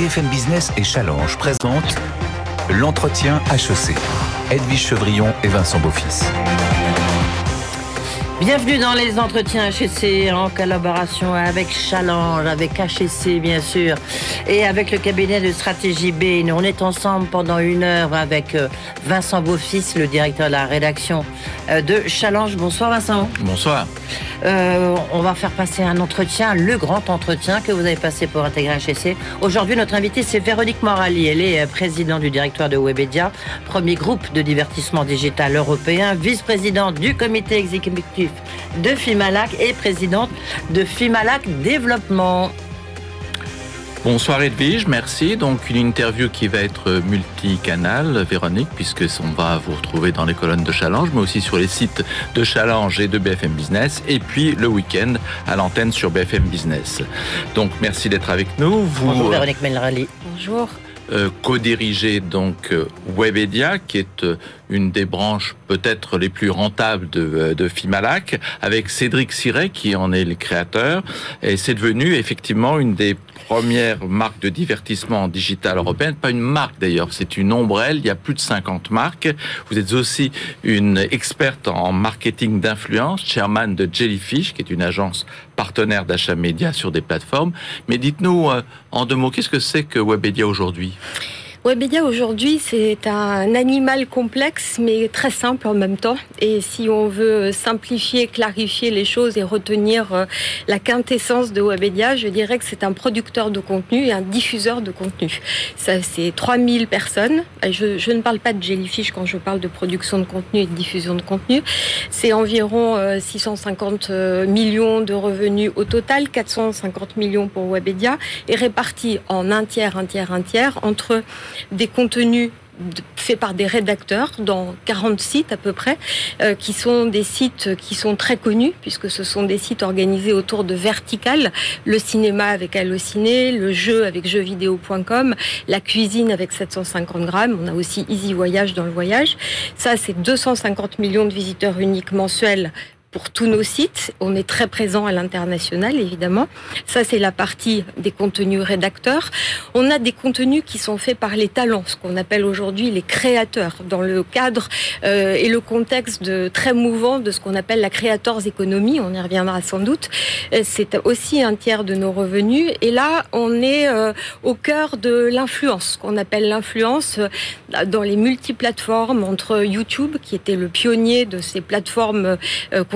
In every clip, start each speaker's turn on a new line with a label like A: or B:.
A: BFM Business et Challenge présentent l'entretien HEC. Edwige Chevrillon et Vincent Beaufils.
B: Bienvenue dans les entretiens HEC en collaboration avec Challenge, avec HEC bien sûr, et avec le cabinet de stratégie B. Nous, on est ensemble pendant une heure avec euh, Vincent Beaufils, le directeur de la rédaction euh, de Challenge. Bonsoir Vincent.
C: Bonsoir.
B: Euh, on va faire passer un entretien, le grand entretien que vous avez passé pour intégrer HEC. Aujourd'hui, notre invité, c'est Véronique Morali. Elle est présidente du directoire de Webedia, premier groupe de divertissement digital européen, vice-présidente du comité exécutif de Fimalac et présidente de Fimalac Développement.
C: Bonsoir Edwige, merci. Donc une interview qui va être multicanal, Véronique, puisque on va vous retrouver dans les colonnes de Challenge, mais aussi sur les sites de Challenge et de BFM Business, et puis le week-end à l'antenne sur BFM Business. Donc merci d'être avec nous.
B: Vous, Bonjour euh, Véronique Melrali.
D: Bonjour.
C: Euh, co-dirigez donc euh, Webedia, qui est une des branches peut-être les plus rentables de, de Fimalac, avec Cédric Siret qui en est le créateur. Et c'est devenu effectivement une des premières marques de divertissement digital européenne. Pas une marque d'ailleurs, c'est une ombrelle. Il y a plus de 50 marques. Vous êtes aussi une experte en marketing d'influence, chairman de Jellyfish, qui est une agence partenaire d'achat média sur des plateformes. Mais dites-nous euh, en deux mots, qu'est-ce que c'est que Webedia aujourd'hui?
D: Webedia aujourd'hui, c'est un animal complexe mais très simple en même temps. Et si on veut simplifier, clarifier les choses et retenir euh, la quintessence de Webedia, je dirais que c'est un producteur de contenu et un diffuseur de contenu. Ça, c'est 3000 personnes. Je, ne parle pas de Jellyfish quand je parle de production de contenu et de diffusion de contenu. C'est environ 650 euh, euh, millions de revenus au total, 450 millions pour Webedia, et répartis en un tiers, un tiers, un tiers entre des contenus faits par des rédacteurs dans 40 sites à peu près, euh, qui sont des sites qui sont très connus, puisque ce sont des sites organisés autour de verticales, le cinéma avec Allociné, le jeu avec jeuxvideo.com, la cuisine avec 750 grammes, on a aussi Easy Voyage dans le voyage. Ça, c'est 250 millions de visiteurs uniques mensuels pour tous nos sites. On est très présent à l'international, évidemment. Ça, c'est la partie des contenus rédacteurs. On a des contenus qui sont faits par les talents, ce qu'on appelle aujourd'hui les créateurs, dans le cadre euh, et le contexte de, très mouvant de ce qu'on appelle la créateurs économie. On y reviendra sans doute. Euh, c'est aussi un tiers de nos revenus. Et là, on est euh, au cœur de l'influence, qu'on appelle l'influence euh, dans les multiplateformes entre YouTube, qui était le pionnier de ces plateformes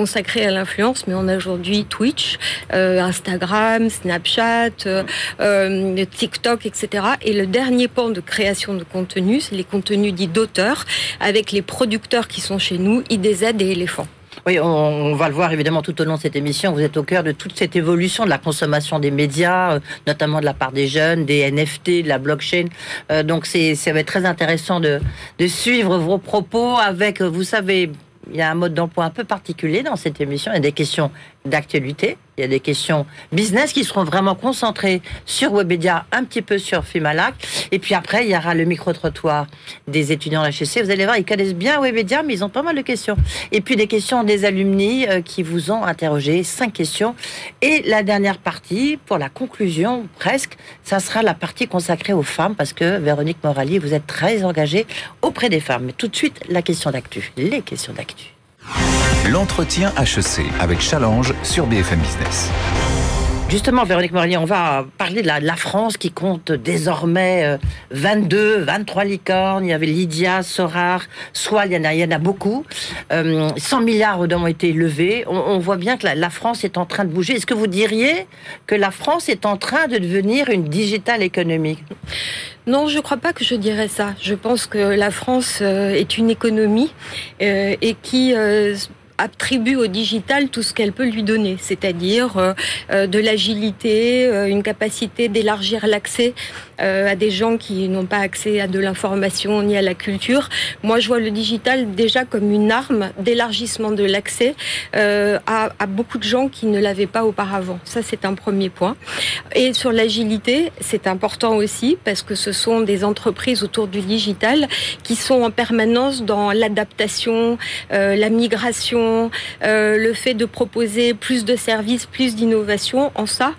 D: consacré à l'influence, mais on a aujourd'hui Twitch, euh, Instagram, Snapchat, euh, euh, TikTok, etc. Et le dernier pan de création de contenu, c'est les contenus dits d'auteurs, avec les producteurs qui sont chez nous, IDZ et Elephant.
B: Oui, on, va le voir évidemment tout au long de cette émission. Vous êtes au cœur de toute cette évolution de la consommation des médias, notamment de la part des jeunes, des NFT, de la blockchain. donc c'est, ça va être très intéressant de, de suivre vos propos avec, vous savez, il y a un mode d'emploi un peu particulier dans cette émission. Il y a des questions d'actualité, il y a des questions business qui seront vraiment concentrées sur Webedia, un petit peu sur Fimalac. Et puis après, il y aura le micro-trottoir des étudiants de HEC. Vous allez voir, ils connaissent bien Webedia, mais ils ont pas mal de questions. Et puis des questions des alumni euh, qui vous ont interrogé, cinq questions. Et la dernière partie, pour la conclusion, presque, ça sera la partie consacrée aux femmes, parce que Véronique Morali, vous êtes très engagée auprès des femmes. Mais tout de suite, la question d'actu, les questions d'actu.
A: L'entretien HEC avec Challenge sur BFM Business.
B: Justement, Véronique Morelli, on va parler de la, France qui compte désormais 22, euh, 23 licornes. Il y avait Lydia, Sorar, Swal, il y en a, beaucoup. 100 euh, milliards ont été levés. On, voit bien que la, France est en train de bouger. Est-ce que vous diriez que la France est en train de devenir une digital économique?
D: Non, je ne crois pas que je dirais ça. Je pense que la France euh, est une économie et qui attribue au digital tout ce qu'elle peut lui donner, c'est-à-dire euh, euh, de l'agilité, euh, une capacité d'élargir l'accès à des gens qui n'ont pas accès à de l'information ni à la culture. Moi, je vois le digital déjà comme une arme d'élargissement de l'accès à, à, beaucoup de gens qui ne l'avaient pas auparavant. Ça, c'est un premier point. Et sur l'agilité, c'est important aussi parce que ce sont des entreprises autour du digital qui sont en permanence dans l'adaptation, la migration le fait de proposer plus de services, plus d'innovation. En ça,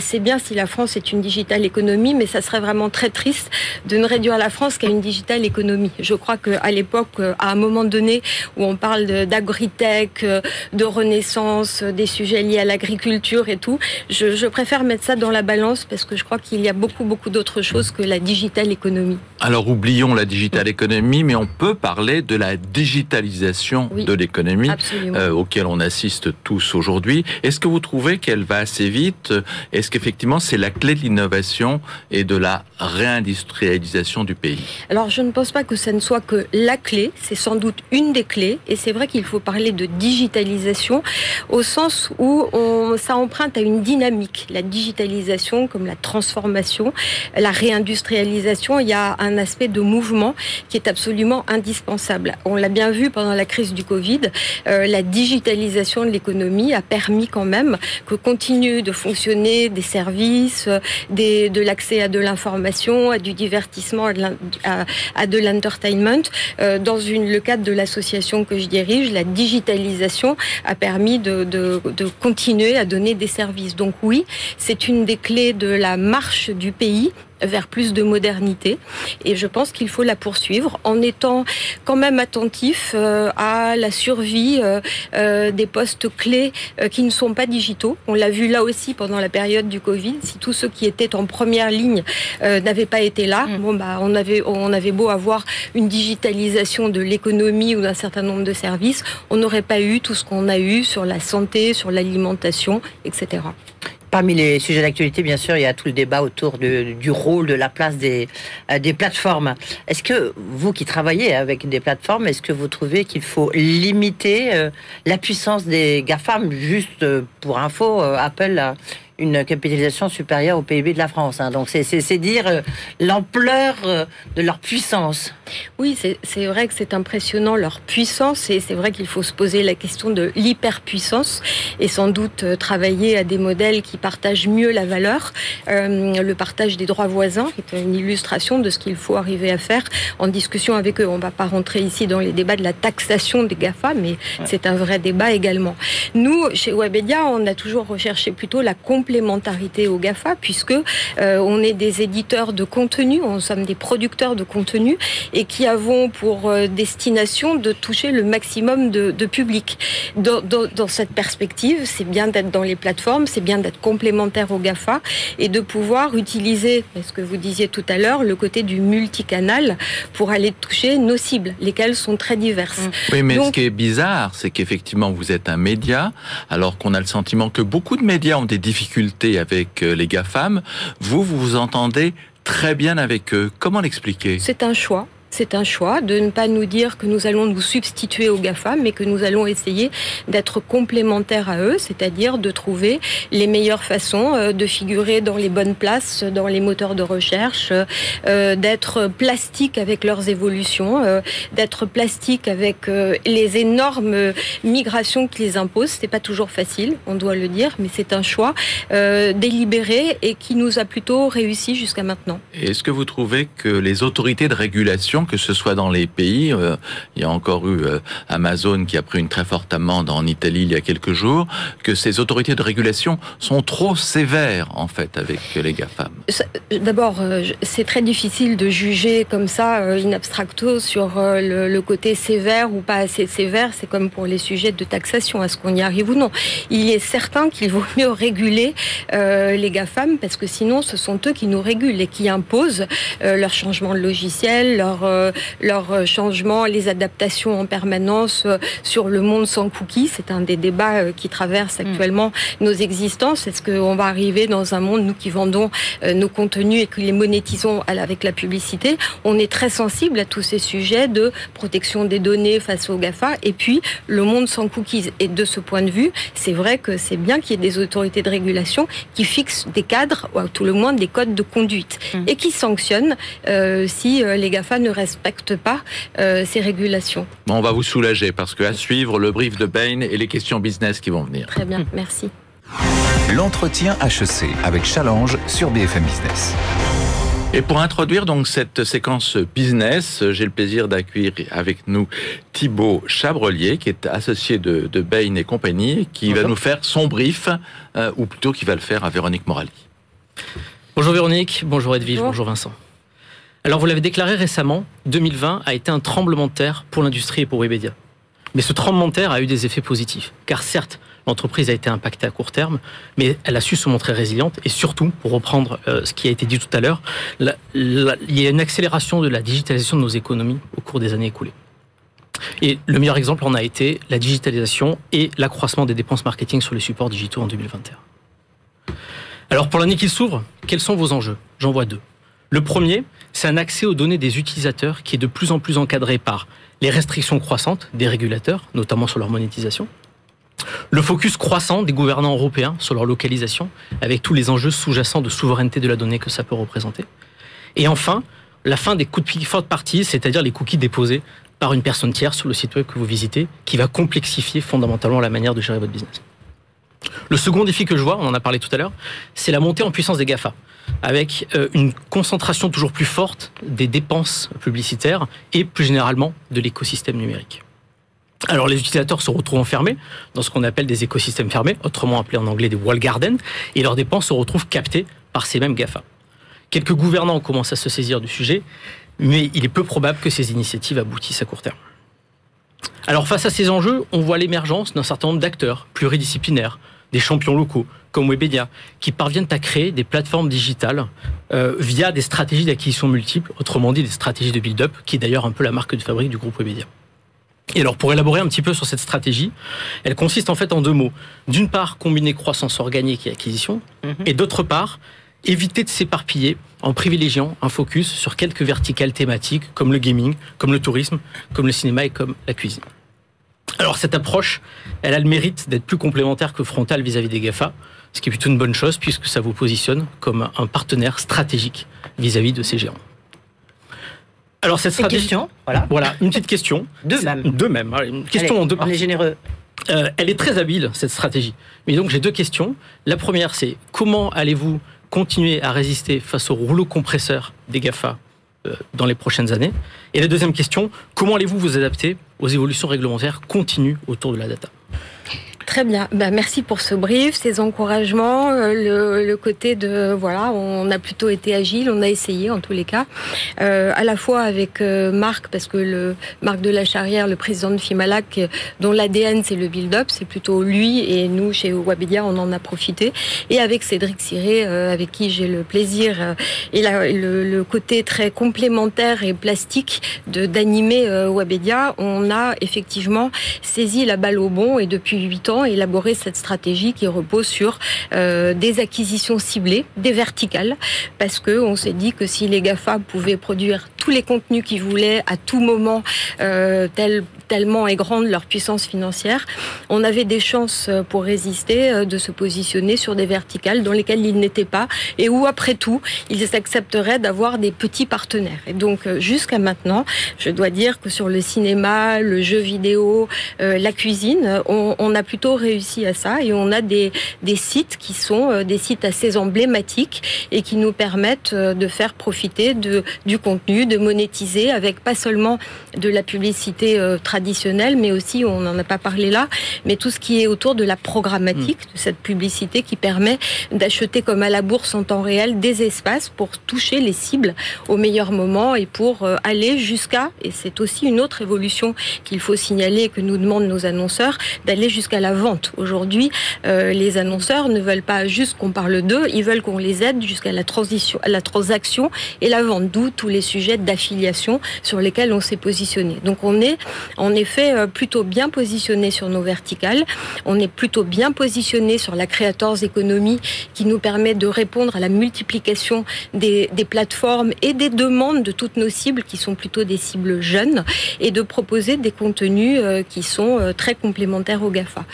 D: c'est bien si la France est une digital économie, mais ça serait vraiment très triste de ne réduire la France qu'à une digital économie. Je crois qu'à l'époque, à un moment donné où on parle d'agritech, de renaissance, des sujets liés à l'agriculture et tout, je, je préfère mettre ça dans la balance parce que je crois qu'il y a beaucoup, beaucoup d'autres choses que la digital économie.
C: Alors oublions la digital économie, mais on peut parler de la digitalisation de l'économie euh, auquel on assiste tous aujourd'hui. Est-ce que vous trouvez qu'elle va assez vite? Est-ce qu'effectivement c'est la clé de l'innovation et de la réindustrialisation du pays
D: Alors je ne pense pas que ça ne soit que la clé, c'est sans doute une des clés, et c'est vrai qu'il faut parler de digitalisation au sens où on, ça emprunte à une dynamique. La digitalisation comme la transformation, la réindustrialisation, il y a un aspect de mouvement qui est absolument indispensable. On l'a bien vu pendant la crise du Covid, euh, la digitalisation de l'économie a permis quand même que continuent de fonctionner des services, des, de l'accès à de l'information, à du divertissement, à de l'entertainment. Euh, dans le cadre de l'association que je dirige, la digitalisation a permis de continuer à donner des services. Donc oui, c'est une des clés de la marche du pays vers plus de modernité. Et je pense qu'il faut la poursuivre en étant quand même attentif euh, à la survie euh, euh, des postes clés qui ne sont pas digitaux. On l'a vu là aussi pendant la période du Covid. Si tous ceux qui étaient en première ligne n'avaient pas été là, mm. bon bah on avait on avait beau avoir une digitalisation de l'économie ou d'un certain nombre de services, on n'aurait pas eu tout ce qu'on a eu sur la santé, sur l'alimentation, etc.
B: Parmi les sujets d'actualité, bien sûr, il y a tout le débat autour du rôle, de la place des, euh, des plateformes. Est-ce que vous qui travaillez avec des plateformes, est-ce que vous trouvez qu'il faut limiter euh, la puissance des GAFAM Juste euh, pour info, Apple une capitalisation supérieure au PIB de la France. Hein. Donc c'est dire euh, l'ampleur euh, de leur puissance.
D: Oui, c'est vrai que c'est impressionnant leur puissance et c'est vrai qu'il faut se poser la question de l'hyperpuissance et sans doute euh, travailler à des modèles qui partagent mieux la valeur. le partage des droits voisins est une illustration de ce qu'il faut arriver à faire en discussion avec eux. On ne va pas rentrer ici dans les débats de la taxation des GAFA, mais c'est un vrai débat également. Nous, chez Webedia, on a toujours recherché plutôt la compétence complémentarité au GAFA, puisque euh, on est des éditeurs de contenu, on sommes des producteurs de contenu, et qui avons pour euh, destination de toucher le maximum de, de public. Dans, dans, dans, cette perspective, c'est bien d'être dans les plateformes, c'est bien d'être complémentaire au GAFA, et de pouvoir utiliser, ce que vous disiez tout à l'heure, le côté du multicanal pour aller toucher nos cibles, lesquelles sont très diverses.
C: Oui, mais ce qui est bizarre, c'est qu'effectivement, vous êtes un média, alors qu'on a le sentiment que beaucoup de médias ont des difficultés avec euh, les GAFAM. Vous, vous vous entendez très bien avec eux. Comment l'expliquer?
D: C'est un choix c'est un choix de ne pas nous dire que nous allons nous substituer aux GAFA, mais que nous allons essayer d'être complémentaires à eux, c'est-à-dire de trouver les meilleures façons euh, de figurer dans les bonnes places, dans les moteurs de recherche, euh, d'être plastique avec leurs évolutions, euh, d'être plastique avec les énormes migrations qui les imposent. C'est pas toujours facile, on doit le dire, mais c'est un choix délibéré et qui nous a plutôt réussi jusqu'à maintenant.
C: Est-ce que vous trouvez que les autorités de régulation que ce soit dans les pays. Euh, il y a encore eu euh, Amazon qui a pris une très forte amende en Italie il y a quelques jours, que ces autorités de régulation sont trop sévères en fait avec les GAFAM.
D: D'abord, euh, c'est très difficile de juger comme ça in abstracto sur le, côté sévère ou pas assez sévère. C'est comme pour les sujets de taxation, est-ce qu'on y arrive ou non Il est certain qu'il vaut mieux réguler les GAFAM parce que sinon ce sont eux qui nous régulent et qui imposent leur changement de logiciel, leur euh, leurs euh, changements, les adaptations en permanence euh, sur le monde sans cookies. C'est un des débats qui traverse mm. actuellement nos existences. Est-ce qu'on va arriver dans un monde, nous qui vendons nos contenus et que les monétisons avec la publicité, on est très sensible à tous ces sujets de protection des données face aux GAFA et puis le monde sans cookies. Et de ce point de vue, c'est vrai que c'est bien qu'il y ait des autorités de régulation qui fixent des cadres, ou à tout le moins des codes de conduite, mm. et qui sanctionnent si les GAFA ne respecte pas euh, ces régulations.
C: on va vous soulager parce que à suivre le brief de Bain et les questions business qui vont venir.
D: Très bien, merci.
A: L'entretien HEC avec Challenge sur BFM Business.
C: Et pour introduire donc cette séquence business, j'ai le plaisir d'accueillir avec nous Thibaut Chabrelier, qui est associé de, de Bain et compagnie, qui va nous faire son brief, euh, ou plutôt qui va le faire à Véronique Morali.
E: Bonjour Véronique, bonjour Edwige, bonjour, bonjour Vincent. Alors vous l'avez déclaré récemment, 2020 a été un tremblement de terre pour l'industrie et pour Webedia. Mais ce tremblement de terre a eu des effets positifs, car certes, L'entreprise a été impactée à court terme, mais elle a su se montrer résiliente et surtout, pour reprendre euh, ce qui a été dit tout à l'heure, il y a une accélération de la digitalisation de nos économies au cours des années écoulées. Et le meilleur exemple en a été la digitalisation et l'accroissement des dépenses marketing sur les supports digitaux en 2021. Alors pour l'année qui s'ouvre, quels sont vos enjeux? J'en vois deux. Le premier, c'est un accès aux données des utilisateurs qui est de plus en plus encadré par les restrictions croissantes des régulateurs, notamment sur leur monétisation, le focus croissant des gouvernants européens sur leur localisation, avec tous les enjeux sous-jacents de souveraineté de la donnée que ça peut représenter. Et enfin, la fin des cookies forte partie, c'est-à-dire les cookies déposés par une personne tierce sur le site web que vous visitez, qui va complexifier fondamentalement la manière de gérer votre business. Le second défi que je vois, on en a parlé tout à l'heure, c'est la montée en puissance des GAFA, avec euh, une concentration toujours plus forte des dépenses publicitaires et plus généralement de l'écosystème numérique. Alors les utilisateurs se retrouvent enfermés dans ce qu'on appelle des écosystèmes fermés, autrement appelés en anglais des wall gardens, et leurs dépenses se retrouvent captées par ces mêmes GAFA. Quelques gouvernants commencent à se saisir du sujet, mais il est peu probable que ces initiatives aboutissent à court terme. Alors face à ces enjeux, on voit l'émergence d'un certain nombre d'acteurs pluridisciplinaires, des champions locaux comme Webedia, qui parviennent à créer des plateformes digitales euh, via des stratégies d'acquisition multiples, autrement dit des stratégies de build-up, qui est d'ailleurs un peu la marque de fabrique du groupe Webedia. Et alors, pour élaborer un petit peu sur cette stratégie, elle consiste en fait en deux mots. D'une part, combiner croissance organique et acquisition, mhm. et d'autre part, éviter de s'éparpiller en privilégiant un focus sur quelques verticales thématiques comme le gaming, comme le tourisme, comme le cinéma et comme la cuisine. Alors cette approche, elle a le mérite d'être plus complémentaire que frontale vis-à-vis des GAFA, ce qui est plutôt une bonne chose puisque ça vous positionne comme un partenaire stratégique vis à -vis de ces géants.
B: Alors cette stratégie, question,
E: voilà. voilà, une petite question.
B: Deux même.
E: Deux même. Une question en deux parties.
B: On est généreux.
E: Euh, elle est très habile cette stratégie. Mais donc j'ai deux questions. La première, c'est comment allez-vous continuer à résister face au rouleau compresseur des Gafa euh, dans les prochaines années? Et la deuxième question, comment allez-vous vous adapter aux évolutions réglementaires continues autour de la data?
D: Très bien. Ben, merci pour ce brief, ces encouragements, euh, le, le, côté de voilà, on a plutôt été agile, on a essayé en tous les cas, euh, à la fois avec euh, Marc parce que le Marc de la Charrière, le président de Fimalac, dont l'ADN c'est le build-up, c'est plutôt lui et nous chez Wabedia on en a profité, et avec Cédric Siré, avec qui j'ai le plaisir et la, le, le, côté très complémentaire et plastique de d'animer Wabedia, on a effectivement saisi la balle au bon et depuis huit ans élaborer cette stratégie qui repose sur euh, des acquisitions ciblées, des verticales, parce que on s'est dit que si les Gafa pouvaient produire tous les contenus qu'ils voulaient à tout moment, euh, tellement est grande leur puissance financière, on avait des chances euh, pour résister de se positionner sur des verticales dans lesquelles ils n'étaient pas et où après tout ils accepteraient d'avoir des petits partenaires. Et donc jusqu'à maintenant, je dois dire que sur le cinéma, le jeu vidéo, la cuisine, on a plutôt réussi à ça et on a des, des sites qui sont euh, des sites assez emblématiques et qui nous permettent euh, de faire profiter de, du contenu, de monétiser avec pas seulement de la publicité euh, traditionnelle, mais aussi, on n'en a pas parlé là, mais tout ce qui est autour de la programmatique, mm. de cette publicité qui permet d'acheter comme à la bourse en temps réel des espaces pour toucher les cibles au meilleur moment et pour aller jusqu'à, et c'est aussi une autre évolution qu'il faut signaler et que nous demandent nos annonceurs, d'aller jusqu'à la vente. Aujourd'hui, euh, les annonceurs ne veulent pas juste qu'on parle d'eux, ils veulent qu'on les aide jusqu'à la transition, la transaction et la vente. D'où tous les sujets d'affiliation sur lesquels on s'est positionné. Donc on est en effet euh, plutôt bien positionné sur nos verticales. On est plutôt bien positionné sur la Creators Economy qui nous permet de répondre à la multiplication des, des plateformes et des demandes de toutes nos cibles qui sont plutôt des cibles jeunes et de proposer des contenus euh, qui sont très complémentaires au GAFA.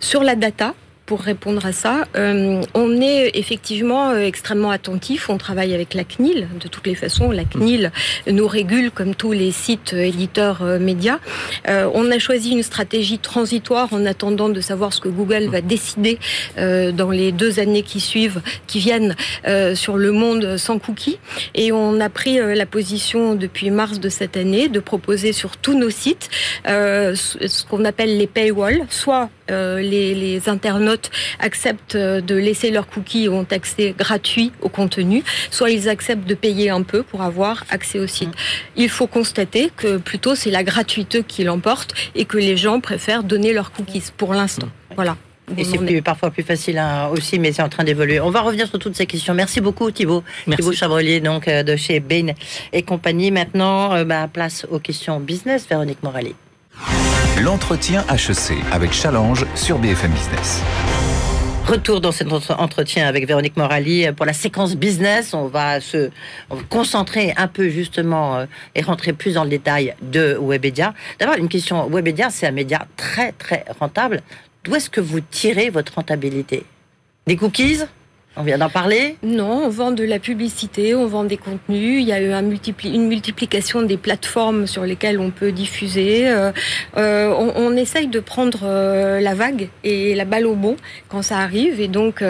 D: Sur la data, pour répondre à ça. Euh, on est effectivement euh, extrêmement attentif. On travaille avec la CNIL. De toutes les façons, la CNIL nous régule comme tous les sites éditeurs médias. on a choisi une stratégie transitoire en attendant de savoir ce que Google va décider dans les deux années qui suivent, qui viennent sur le monde sans cookies. Et on a pris la position depuis mars de cette année de proposer sur tous nos sites ce qu'on appelle les paywalls, soit les internautes acceptent euh, de laisser leurs cookies et ont accès gratuit au contenu, soit ils acceptent de payer un peu pour avoir accès au site. Mm. Il faut constater que plutôt c'est la gratuité qui l'emporte et que les gens préfèrent donner leurs cookies pour l'instant. Mm. Voilà.
B: Et c'est parfois plus facile hein, aussi, mais c'est en train d'évoluer. On va revenir sur toutes ces questions. Merci beaucoup Thibault. Thibault Chabrelier, donc euh, de chez Bain et compagnie. Maintenant, euh, bah, place aux questions business, Véronique Morali.
A: L'entretien HEC avec Challenge sur BFM Business.
B: Retour dans cet entretien avec Véronique Morali pour la séquence business. On va se concentrer un peu justement euh, et rentrer plus dans le détail de Webedia. D'abord, une question. Webedia, c'est un média très très rentable. D'où est-ce que vous tirez votre rentabilité? Des cookies? On vient d'en parler
D: Non, on vend de la publicité, on vend des contenus. Il y a eu un une multiplication des plateformes sur lesquelles on peut diffuser. Euh, euh, on, essaye de prendre euh, la vague et la balle au bon quand ça arrive. Et donc,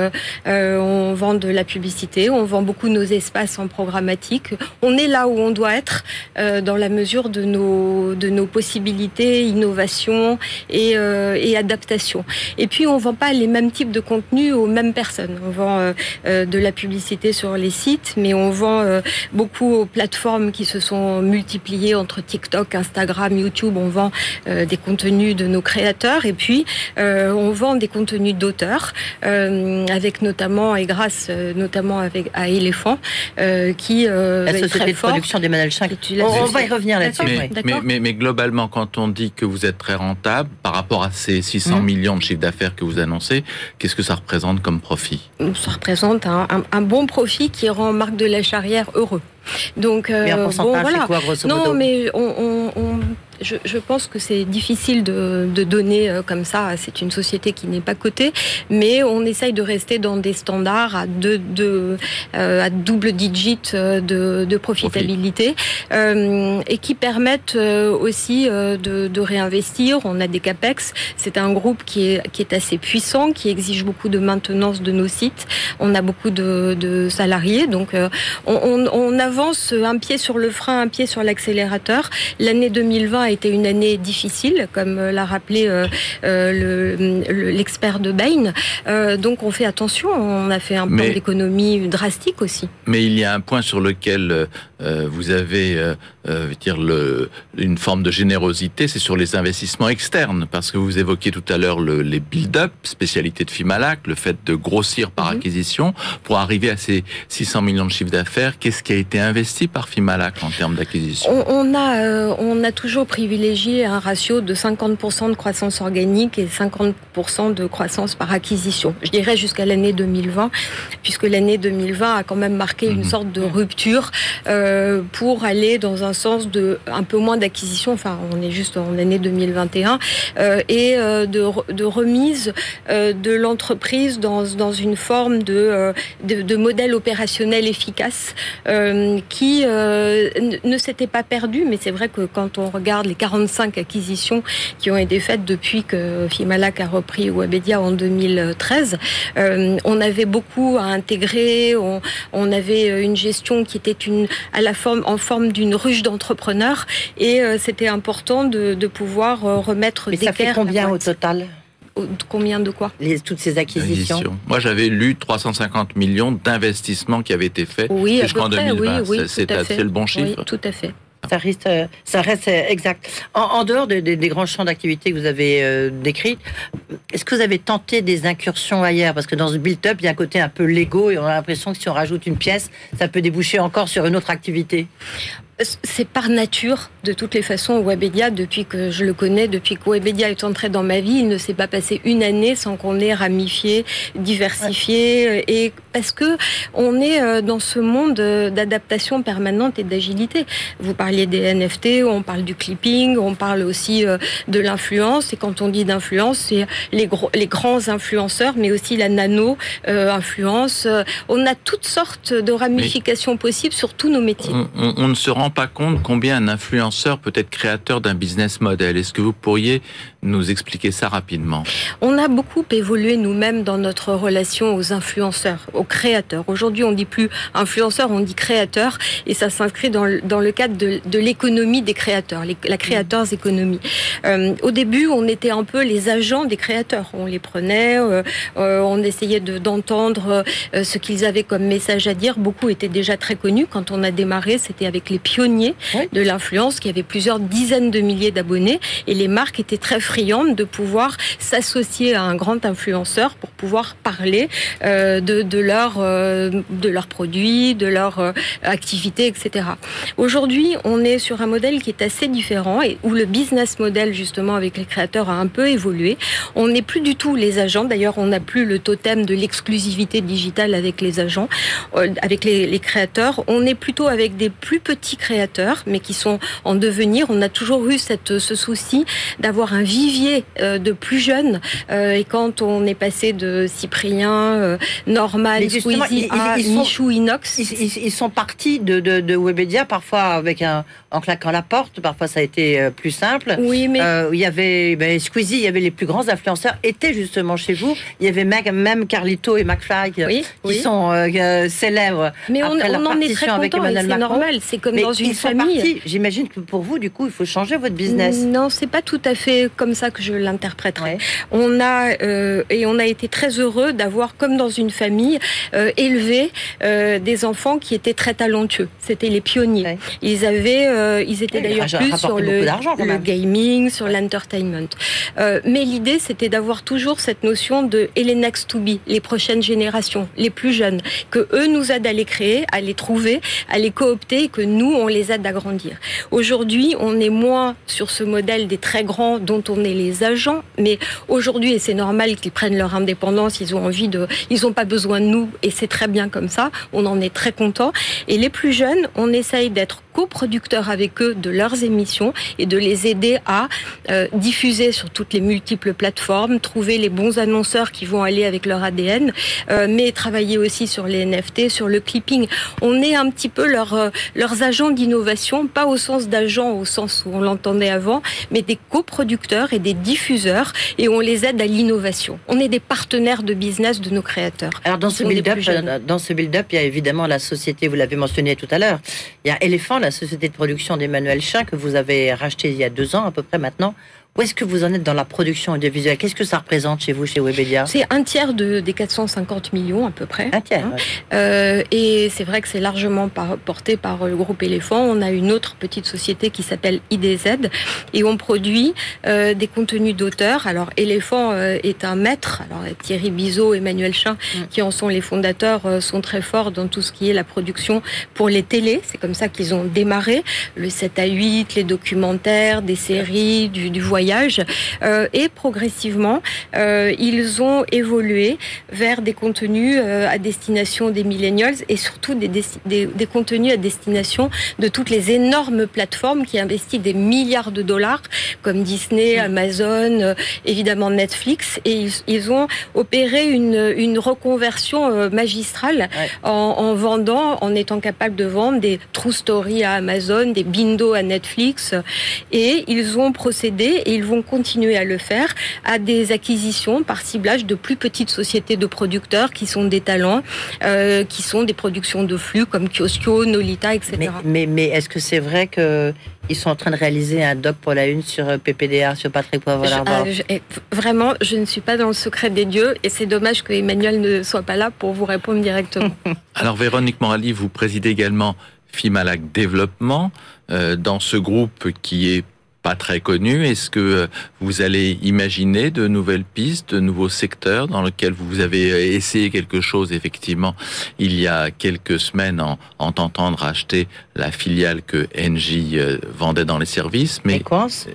D: on vend de la publicité, on vend beaucoup nos espaces en programmatique. On est là où on doit être dans la mesure de nos, possibilités, innovation et, et adaptation. Et puis, on vend pas les mêmes types de contenus aux mêmes personnes. On vend de la publicité sur les sites, mais on vend euh, beaucoup aux plateformes qui se sont multipliées entre TikTok, Instagram, YouTube. On vend euh, des contenus de nos créateurs et puis on vend des contenus d'auteurs, avec notamment et grâce notamment avec à Elephant, qui
B: la société de production d'Emmanuel 5. On, va y revenir là-dessus.
C: Mais, mais, globalement, quand on dit que vous êtes très rentable par rapport à ces 600 mmh. millions de chiffre d'affaires que vous annoncez, qu'est-ce que ça représente comme profit?
D: Représente un, bon profit qui rend Marc de la Charrière heureux.
B: Donc, mais pourcentage, bon, voilà. quoi, grosso modo?
D: Non, mais on, je, pense que c'est difficile de, donner euh, comme ça. C'est une société qui n'est pas cotée, mais on essaye de rester dans des standards à, euh, double digit euh, de, profitabilité et qui permettent aussi de, réinvestir. On a des capex. C'est un groupe qui est, assez puissant, qui exige beaucoup de maintenance de nos sites. On a beaucoup de, salariés, donc on, on avance un pied sur le frein, un pied sur l'accélérateur. L'année 2020 a été une année difficile, comme euh, l'a rappelé euh, euh, l'expert de Bain. donc on fait attention, on a fait un plan d'économie drastique aussi.
C: Mais il y a un point sur lequel vous avez dire le, une forme de générosité, c'est sur les investissements externes, parce que vous évoquiez tout à l'heure le, les build-up, spécialité de Fimalac, le fait de grossir par mhm. acquisition pour arriver à ces 600 millions de chiffres d'affaires. Qu'est-ce qui a été investi par Fimalac en termes d'acquisition?
D: On, a, on a toujours privilégié un ratio de 50% de croissance organique et 50% de croissance par acquisition. Je dirais jusqu'à l'année 2020, puisque l'année 2020 a quand même marqué une mhm. sorte de rupture euh, pour aller dans un sens de un peu moins d'acquisition. Enfin, on est juste en année 2021 euh, et euh, de, de, remise de l'entreprise dans, dans une forme de, de, modèle opérationnel efficace qui ne s'était pas perdu, mais c'est vrai que quand on regarde les 45 acquisitions qui ont été faites depuis que Fimalac a repris Webedia en 2013. Euh, on avait beaucoup à intégrer, on, avait une gestion qui était une, à la forme, en forme d'une ruche d'entrepreneurs et euh, c'était important de, pouvoir euh, remettre
B: Mais
D: ça
B: fait combien au total
D: Combien de quoi?
B: Les, Toutes ces acquisitions?
C: Moi, j'avais lu 350 millions d'investissements qui avaient été faits jusqu'en 2020. Oui, c'est le bon chiffre.
D: Oui, tout à fait.
B: Ça reste, ça reste exact. En, dehors des grands champs d'activité que vous avez euh, décrits, est-ce que vous avez tenté des incursions ailleurs? Parce que dans ce build-up, il y a un côté un peu Lego et on a l'impression que si on rajoute une pièce, ça peut déboucher encore sur une autre activité.
D: C'est par nature, de toutes les façons, Webedia, depuis que je le connais, depuis que Webedia est entré dans ma vie, il ne s'est pas passé une année sans qu'on ait ramifié, diversifié, euh, et parce que on est euh, dans ce monde euh, d'adaptation permanente et d'agilité. Vous parliez des NFT, on parle du clipping, on parle aussi de l'influence, et quand on dit d'influence, c'est les, grands influenceurs, mais aussi la nano-influence. on a toutes sortes de ramifications possibles sur tous nos métiers.
C: Pas compte combien un influenceur peut être créateur d'un business model. Est-ce que vous pourriez nous expliquer ça rapidement?
D: On a beaucoup évolué nous-mêmes dans notre relation aux influenceurs, aux créateurs. Aujourd'hui, on dit plus influenceur, on dit créateur, et ça s'inscrit dans, le cadre de, de l'économie des créateurs, la créateurs économie. Euh, au début, on était un peu les agents des créateurs. On les prenait, euh, euh, on essayait d'entendre ce qu'ils avaient comme message à dire. Beaucoup étaient déjà très connus. Quand on a démarré, c'était avec les pionniers de l'influence qui avaient plusieurs dizaines de milliers d'abonnés et les marques étaient très friandes de pouvoir s'associer à un grand influenceur pour pouvoir parler euh, de, de, leur, euh, de leurs produits, de leur euh, activité, etc. Aujourd'hui, on est sur un modèle qui est assez différent et où le business model justement avec les créateurs a un peu évolué. On n'est plus du tout les agents. D'ailleurs, on n'a plus le totem de l'exclusivité digitale avec les agents, avec les, les créateurs. On est plutôt avec des plus petits créateurs, mais qui sont en devenir. On a toujours eu cette, ce souci d'avoir un vivier euh, de plus jeunes. Euh, et quand on est passé de Cyprien, euh, Norman, Squeezie à Michou, Inox...
B: Ils, sont partis de, de, Webedia, parfois avec un, en claquant la porte, parfois ça a été plus simple.
D: Oui, mais...
B: il y avait ben, Squeezie, il y avait les plus grands influenceurs, étaient justement chez vous. Il y avait même, Carlito et McFly qui sont célèbres
D: mais on, on en est très content, c'est normal, c'est comme dans une famille.
B: J'imagine que pour vous, du coup, il faut changer votre business.
D: Non, c'est pas tout à fait comme ça que je l'interpréterais. On a euh, et on a été très heureux d'avoir, comme dans une famille, euh, élevé euh, des enfants qui étaient très talentueux. C'était les pionniers. Ils avaient, ils étaient d'ailleurs plus sur le, le gaming, sur l'entertainment. mais l'idée, c'était d'avoir toujours cette notion de et les next to be, les prochaines générations, les plus jeunes, que eux nous aident à les créer, à les trouver, à les coopter, et que nous on les aide à grandir. Aujourd'hui, on est moins sur ce modèle des très grands dont on est les agents, mais aujourd'hui, et c'est normal qu'ils prennent leur indépendance, ils ont envie de, ils n'ont pas besoin de nous, et c'est très bien comme ça, on en est très content. Et les plus jeunes, on essaye d'être coproducteurs avec eux de leurs émissions et de les aider à euh, diffuser sur toutes les multiples plateformes, trouver les bons annonceurs qui vont aller avec leur ADN, euh, mais travailler aussi sur les NFT, sur le clipping. On est un petit peu leur, euh, leurs agents d'innovation, pas au sens d'agents au sens où on l'entendait avant, mais des coproducteurs et des diffuseurs, et on les aide à l'innovation. On est des partenaires de business de nos créateurs.
B: Alors dans ce build-up, dans ce build-up, il y a évidemment la société, vous l'avez mentionné tout à l'heure, il y a Elephant, la société de production d'Emmanuel Chin que vous avez racheté il y a deux ans à peu près maintenant. Où est-ce que vous en êtes dans la production audiovisuelle? Qu'est-ce que ça représente chez vous, chez Webedia?
D: C'est un tiers de, des 450 millions à peu près.
B: Un tiers. Hein.
D: Euh, et c'est vrai que c'est largement porté par le groupe Éléphant. On a une autre petite société qui s'appelle IDZ et on produit euh, des contenus d'auteurs. Alors Éléphant euh, est un maître. Alors Thierry Bizot, Emmanuel Chin, mm. qui en sont les fondateurs, sont très forts dans tout ce qui est la production pour les télés. C'est comme ça qu'ils ont démarré. Le 7 à 8, les documentaires, des séries, du, du voyage euh, et progressivement, euh, ils ont évolué vers des contenus euh, à destination des millennials et surtout des, des, contenus à destination de toutes les énormes plateformes qui investissent des milliards de dollars comme Disney, Amazon, évidemment Netflix et ils, ont opéré une, une reconversion magistrale en, en, vendant, en étant capable de vendre des True Story à Amazon, des Bindo à Netflix et ils ont procédé et ils vont continuer à le faire à des acquisitions par ciblage de plus petites sociétés de producteurs qui sont des talents, euh, qui sont des productions de flux comme Kioskio, Nolita, etc.
B: Mais, mais, est-ce que c'est vrai que ils sont en train de réaliser un doc pour la une sur euh, PPDA, sur Patrick Poivre
D: euh, Vraiment, je ne suis pas dans le secret des dieux et c'est dommage que Emmanuel ne soit pas là pour vous répondre directement.
C: Alors Véronique Morali, vous présidez également Fimalac Développement. dans ce groupe qui est pas très connu. Est-ce que vous allez imaginer de nouvelles pistes, de nouveaux secteurs dans lesquels vous avez essayé quelque chose effectivement il y a quelques semaines en, en tentant de racheter la filiale que Engie vendait dans les services. Mais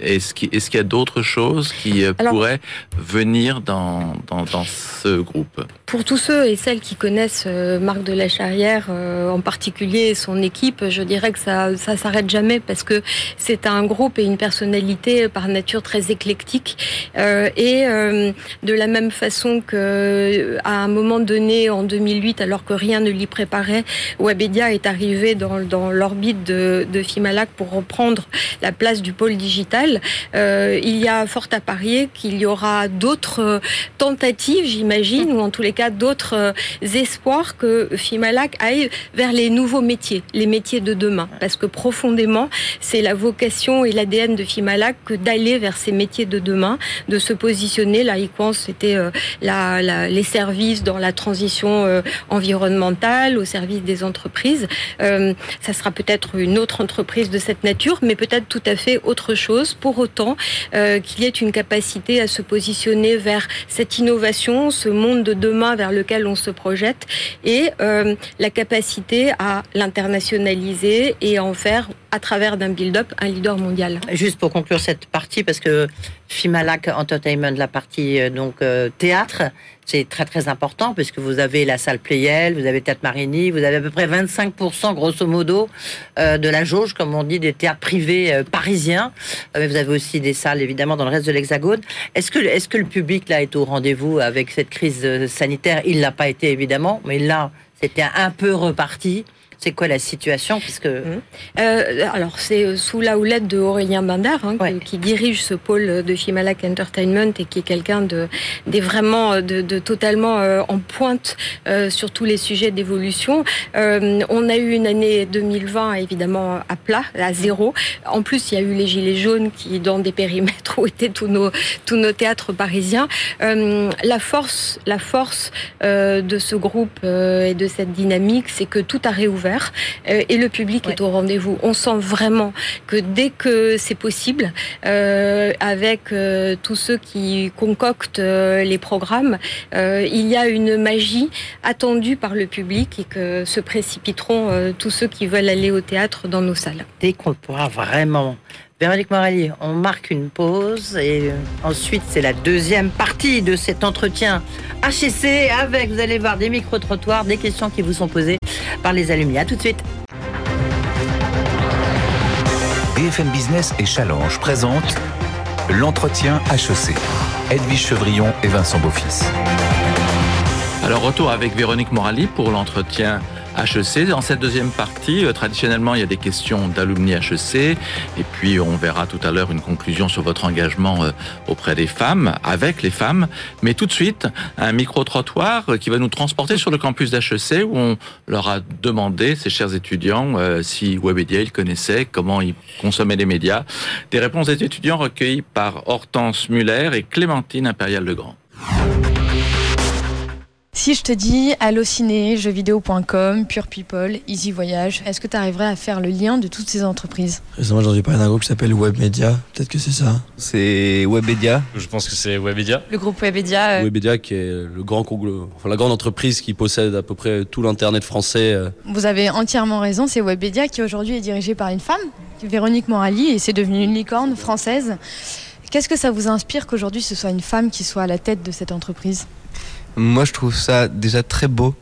C: est-ce qu'il est y a d'autres choses qui pourraient venir dans, dans, dans ce groupe?
D: Pour tous ceux et celles qui connaissent Marc de la Charrière, en particulier son équipe, je dirais que ça ça s'arrête jamais parce que c'est un groupe et une personnalité par nature très éclectique euh, et euh, de la même façon que à un moment donné en 2008 alors que rien ne l'y préparait Webedia est arrivé dans, dans l'orbite de, de, Fimalac pour reprendre la place du pôle digital euh, il y a fort à parier qu'il y aura d'autres tentatives j'imagine ou en tous les cas d'autres espoirs que Fimalac aille vers les nouveaux métiers les métiers de demain parce que profondément, c'est la vocation et l'ADN de Fimalac que d'aller vers ces métiers de demain, de se positionner. Là, c'était euh, la, la, les services dans la transition euh, environnementale, au service des entreprises. Euh, ça sera peut-être une autre entreprise de cette nature, mais peut-être tout à fait autre chose. Pour autant euh, qu'il y ait une capacité à se positionner vers cette innovation, ce monde de demain vers lequel on se projette, et euh, la capacité à l'internationaliser et en faire à travers d'un build-up un leader mondial.
B: Juste pour conclure cette partie, parce que Fimalac Entertainment, la partie euh, donc euh, théâtre, c'est très très important puisque vous avez la salle Playel, vous avez Théâtre Marigny, vous avez à peu près 25% grosso modo euh, de la jauge, comme on dit, des théâtres privés parisiens. mais vous avez aussi des salles évidemment dans le reste de l'Hexagone. Est-ce que est-ce que le public là est au rendez-vous avec cette crise sanitaire? Il l'a pas été évidemment, mais là c'était un peu reparti. C'est quoi la situation puisque... Mmh.
D: Euh, alors, c'est euh, sous la houlette de Aurélien Bindard, hein, qui, dirige ce pôle de Chimalak Entertainment et qui est quelqu'un de, vraiment de, de totalement euh, en pointe euh, sur tous les sujets d'évolution. Euh, on a eu une année 2020 évidemment à plat, à zéro. En plus, il y a eu les Gilets jaunes qui, dans des périmètres où étaient tous nos, tous nos théâtres parisiens. la force, la force de ce groupe et de cette dynamique, c'est que tout a réouvert euh, et le public est au rendez-vous. On sent vraiment que dès que c'est possible, euh, avec euh, tous ceux qui concoctent les programmes, il y a une magie attendue par le public et que se précipiteront tous ceux qui veulent aller au théâtre dans nos salles.
B: Dès qu'on pourra vraiment Véronique Morelli, on marque une pause et ensuite c'est la deuxième partie de cet entretien HSC avec, vous allez voir, des micro-trottoirs, des questions qui vous sont posées par les alumni. A tout de suite.
A: BFM Business et Challenge présente l'entretien HEC. Edwige Chevrillon et Vincent Beaufils.
C: Alors retour avec Véronique Morali pour l'entretien HEC. Dans cette deuxième partie, euh, traditionnellement, il y a des questions d'alumni HEC. Et puis, on verra tout à l'heure une conclusion sur votre engagement euh, auprès des femmes, avec les femmes. Mais tout de suite, un micro-trottoir euh, qui va nous transporter sur le campus d'HEC où on leur a demandé, ces chers étudiants, si Webedia ils connaissaient, comment ils consommaient les médias. Des réponses des étudiants recueillies par Hortense Muller et Clémentine Impérial-Legrand.
F: Si je te dis Allociné, jeuxvideo.com, Pure People, Easy Voyage, est-ce que tu arriverais à faire le lien de toutes ces entreprises?
G: Récemment, j'en ai parlé d'un groupe qui s'appelle Webmedia. Peut-être que c'est ça.
H: C'est Webmedia.
I: Je pense que c'est Webmedia.
F: Le groupe Webmedia.
I: Euh... Webmedia qui est le grand, enfin, la grande entreprise qui possède à peu près tout l'internet français. Euh.
F: Vous avez entièrement raison. C'est Webmedia qui aujourd'hui est dirigé par une femme, Véronique Morali, et c'est devenu une licorne française. Qu'est-ce que ça vous inspire qu'aujourd'hui ce soit une femme qui soit à la tête de cette entreprise?
H: Moi, je trouve ça déjà très beau.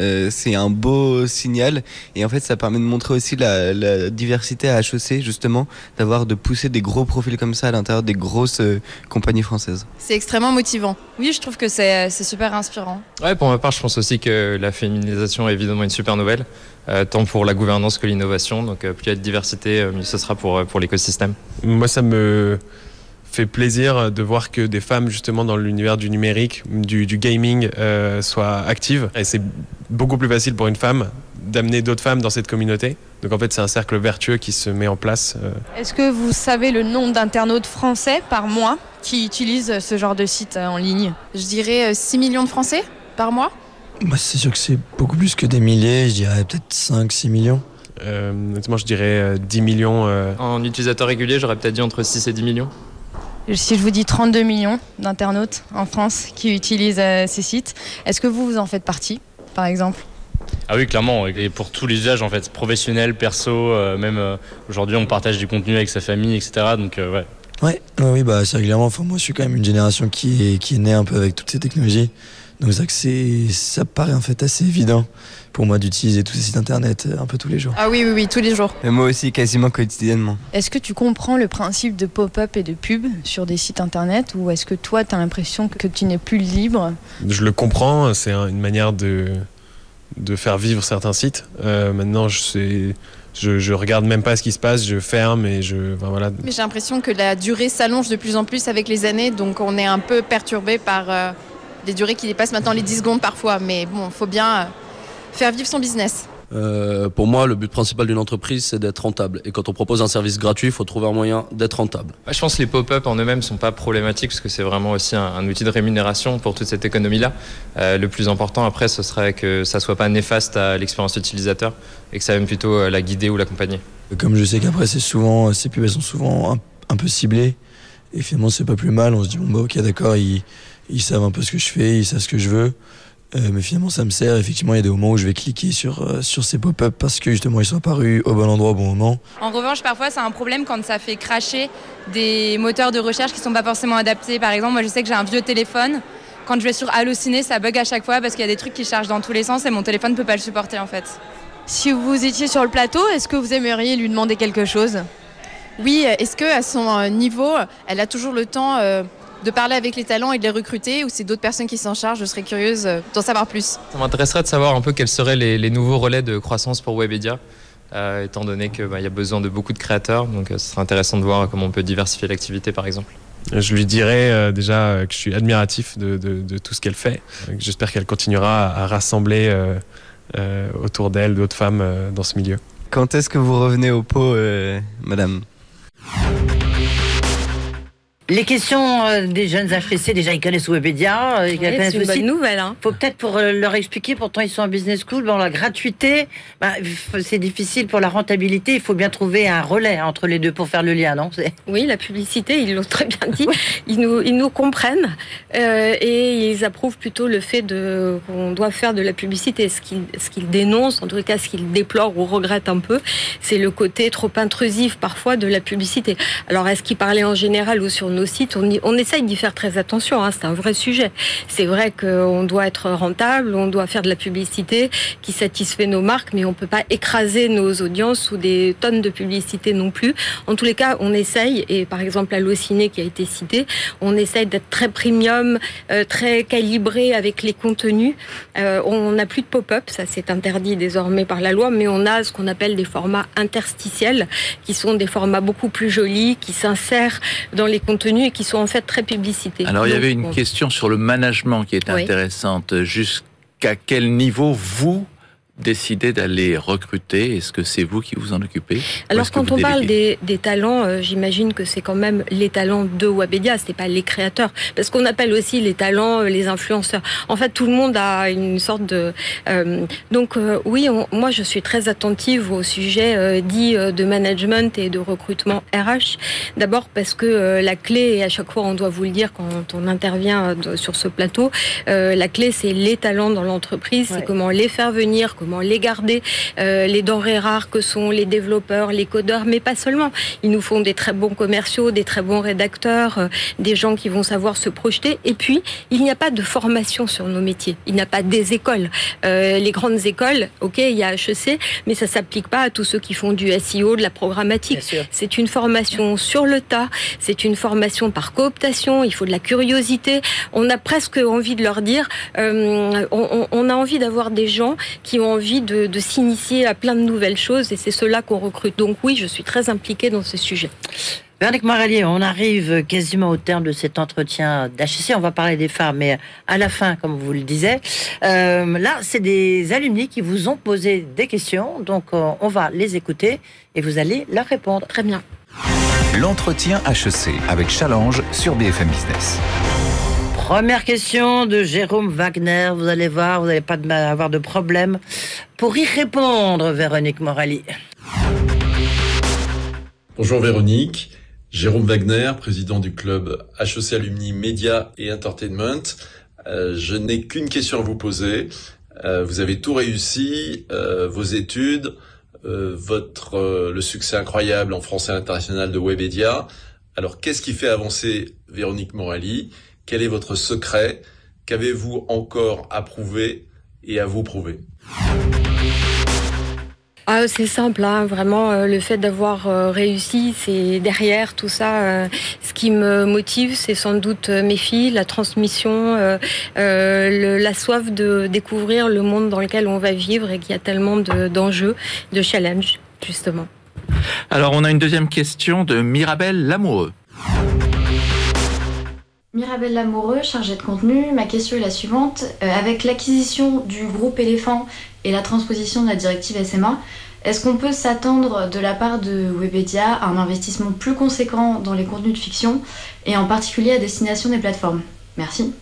H: Euh, c'est un beau signal et en fait ça permet de montrer aussi la, la diversité à HEC justement d'avoir de pousser des gros profils comme ça à l'intérieur des grosses euh, compagnies françaises.
F: C'est extrêmement motivant. Oui, je trouve que c'est super inspirant.
I: Ouais, pour ma part, je pense aussi que la féminisation est évidemment une super nouvelle, euh, tant pour la gouvernance que l'innovation. Donc plus il y a de diversité, mieux ce sera pour, pour l'écosystème.
J: Moi, ça me fait plaisir de voir que des femmes justement dans l'univers du numérique, du, du gaming, euh, soient actives. Et c'est beaucoup plus facile pour une femme d'amener d'autres femmes dans cette communauté. Donc en fait, c'est un cercle vertueux qui se met en place. Euh.
F: Est-ce que vous savez le nombre d'internautes français par mois qui utilisent ce genre de site euh, en ligne?
K: Je dirais 6 millions de Français par mois.
G: Bah, c'est sûr que c'est beaucoup plus que des milliers, je dirais peut-être 5-6 millions.
J: Euh, honnêtement, je dirais 10 millions.
I: En utilisateur régulier, j'aurais peut-être dit entre 6 et 10 millions.
F: Si je vous dis 32 millions d'internautes en France qui utilisent ces sites, est-ce que vous, vous en faites partie, par exemple?
L: Ah oui, clairement. Et pour tous les usages, en fait, professionnels, perso, même aujourd'hui, on partage du contenu avec sa famille, etc. Donc, ouais.
G: Ouais, oui, bah, c'est régulièrement. Enfin, moi, je suis quand même une génération qui est, qui est née un peu avec toutes ces technologies. Donc, c'est ça paraît en fait assez évident pour moi d'utiliser tous ces sites internet un peu tous les jours.
K: Ah oui, oui, oui, tous les jours.
H: Et moi aussi, quasiment quotidiennement.
F: Est-ce que tu comprends le principe de pop-up et de pub sur des sites internet ou est-ce que toi, tu as l'impression que tu n'es plus libre?
J: Je le comprends, c'est une manière de, de faire vivre certains sites. Euh, maintenant, je sais je, je regarde même pas ce qui se passe, je ferme et je. voilà.
K: Mais j'ai l'impression que la durée s'allonge de plus en plus avec les années, donc on est un peu perturbé par euh, des durées qui dépassent maintenant les 10 secondes parfois. Mais bon, il faut bien euh, faire vivre son business.
M: Euh, pour moi, le but principal d'une entreprise, c'est d'être rentable. Et quand on propose un service gratuit, il faut trouver un moyen d'être rentable.
I: je pense que les pop-up en eux-mêmes ne sont pas problématiques parce que c'est vraiment aussi un, outil de rémunération pour toute cette économie-là. Euh, le plus important après, ce serait que ça soit pas néfaste à l'expérience utilisateur et que ça aime plutôt euh, la guider ou l'accompagner.
G: Comme je sais qu'après, c'est souvent, ces pubs sont souvent un, peu ciblées. Et finalement, c'est pas plus mal. On se dit, bon, bah, ok, d'accord, ils, ils savent un peu ce que je fais, ils savent ce que je veux. Euh, mais finalement, ça me sert. Effectivement, il y a des moments où je vais cliquer sur, euh, sur ces pop-up parce que justement, ils sont apparus au bon endroit au bon moment.
K: En revanche, parfois, c'est un problème quand ça fait cracher des moteurs de recherche qui sont pas forcément adaptés. Par exemple, moi, je sais que j'ai un vieux téléphone. Quand je vais sur Allociné, ça bug à chaque fois parce qu'il y a des trucs qui chargent dans tous les sens et mon téléphone ne peut pas le supporter en fait.
F: Si vous étiez sur le plateau, est-ce que vous aimeriez lui demander quelque chose?
K: Oui, est-ce que à son euh, niveau, elle a toujours le temps de parler avec les talents et de les recruter ou c'est d'autres personnes qui s'en chargent Je serais curieuse euh, d'en savoir plus.
I: Ça m'intéresserait de savoir un peu quels seraient les, nouveaux relais de croissance pour Webedia. Euh, étant donné qu'il bah, y a besoin de beaucoup de créateurs, donc euh, ce serait intéressant de voir comment on peut diversifier l'activité par exemple.
J: Je lui dirais déjà que je suis admiratif de, tout ce qu'elle fait. J'espère qu'elle continuera à, rassembler autour d'elle d'autres femmes dans ce milieu.
H: Quand est-ce que vous revenez au pot, madame?
B: Les questions euh, des jeunes HTC, déjà ils connaissent Webedia,
D: euh, ils connaissent une bonne nouvelle. Hein.
B: Faut peut-être pour euh, leur expliquer. Pourtant ils sont en business school. Bon, la gratuité, bah, c'est difficile pour la rentabilité. Il faut bien trouver un relais entre les deux pour faire le lien, non
D: Oui, la publicité, ils l'ont très bien dit. Ils nous, ils nous comprennent et ils approuvent plutôt le fait de qu'on doit faire de la publicité. Ce qu'ils, ce qu'ils dénoncent, en tout cas, ce qu'ils déplorent ou regrettent un peu, c'est le côté trop intrusif parfois de la publicité. Alors, est-ce qu'ils parlaient en général ou sur on, essaye d'y faire très attention, hein, c'est un vrai sujet. C'est vrai qu'on doit être rentable, on doit faire de la publicité qui satisfait nos marques, mais on ne peut pas écraser nos audiences sous des tonnes de publicité non plus. En tous les cas, on essaye, et par exemple Allociné qui a été cité, on essaye d'être très premium, euh, très calibré avec les contenus. Euh, on n'a plus de pop-up, ça c'est interdit désormais par la loi, mais on a ce qu'on appelle des formats interstitiels, qui sont des formats beaucoup plus jolis, qui s'insèrent dans les contenus et qui sont en fait très publicités.
C: Alors il y avait une question sur le management qui est intéressante. Jusqu'à quel niveau vous décidé d'aller recruter? Est-ce que c'est vous qui vous en occupez?
D: Alors quand on parle des, talents, euh, j'imagine que c'est quand même les talents de Webedia, c'est pas les créateurs, parce qu'on appelle aussi les talents euh, les influenceurs. En fait, tout le monde a une sorte de euh, donc oui, moi je suis très attentive au sujet dit de management et de recrutement RH. D'abord parce que la clé et à chaque fois on doit vous le dire quand on intervient sur ce plateau, la clé c'est les talents dans l'entreprise, c'est comment les faire venir, comment les garder, euh, les denrées rares que sont les développeurs, les codeurs, mais pas seulement. Ils nous font des très bons commerciaux, des très bons rédacteurs, euh, des gens qui vont savoir se projeter. Et puis, il n'y a pas de formation sur nos métiers. Il n'y a pas des écoles. Euh, les grandes écoles, ok, il y a HEC, mais ça s'applique pas à tous ceux qui font du SEO, de la programmatique. C'est une formation sur le tas. C'est une formation par cooptation. Il faut de la curiosité. On a presque envie de leur dire, on, on, a envie d'avoir des gens qui ont envie de, s'initier à plein de nouvelles choses et c'est cela qu'on recrute. Donc oui, je suis très impliquée dans ce sujet.
B: Véronique Moralier, on arrive quasiment au terme de cet entretien d'HC. On va parler des femmes, mais à la fin, comme vous le disiez. Euh, là, c'est des alumni qui vous ont posé des questions, donc euh, on va les écouter et vous allez leur répondre.
D: Très bien.
A: L'entretien HEC avec Challenge sur BFM Business
B: Première question de Jérôme Wagner. Vous allez voir, vous n'allez pas avoir de problème pour y répondre, Véronique Morali.
N: Bonjour Véronique. Jérôme Wagner, président du club HEC Alumni Média et Entertainment. Euh, je n'ai qu'une question à vous poser. Euh, vous avez tout réussi, euh, vos études, votre le succès incroyable en français international de Webedia. Alors qu'est-ce qui fait avancer Véronique Morali? Quel est votre secret? Qu'avez-vous encore à prouver et à vous prouver?
D: Ah, c'est simple, hein, vraiment, euh, le fait d'avoir euh, réussi, c'est derrière tout ça. Euh, ce qui me motive, c'est sans doute mes filles, la transmission, la soif de découvrir le monde dans lequel on va vivre et qui a tellement d'enjeux, de, challenges, justement.
C: Alors, on a une deuxième question de Mirabelle Lamoureux.
O: Mirabelle Lamoureux, chargée de contenu, ma question est la suivante. Euh, avec l'acquisition du groupe éléphant et la transposition de la directive SMA, est-ce qu'on peut s'attendre de la part de Webedia à un investissement plus conséquent dans les contenus de fiction et en particulier à destination des plateformes? Merci.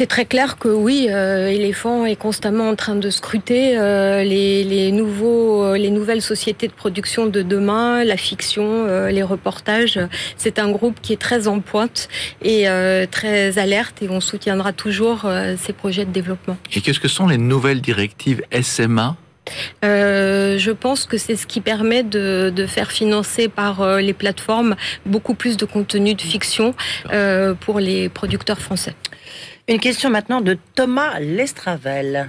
D: C'est très clair que oui, euh, Elephant est constamment en train de scruter euh, les, nouveaux, euh, les nouvelles sociétés de production de demain, la fiction, les reportages. C'est un groupe qui est très en pointe et très alerte et on soutiendra toujours ces projets de développement.
C: Et qu'est-ce que sont les nouvelles directives SMA
D: je pense que c'est ce qui permet de, de faire financer par les plateformes beaucoup plus de contenu de fiction pour les producteurs français.
B: Une question maintenant de Thomas Lestravel.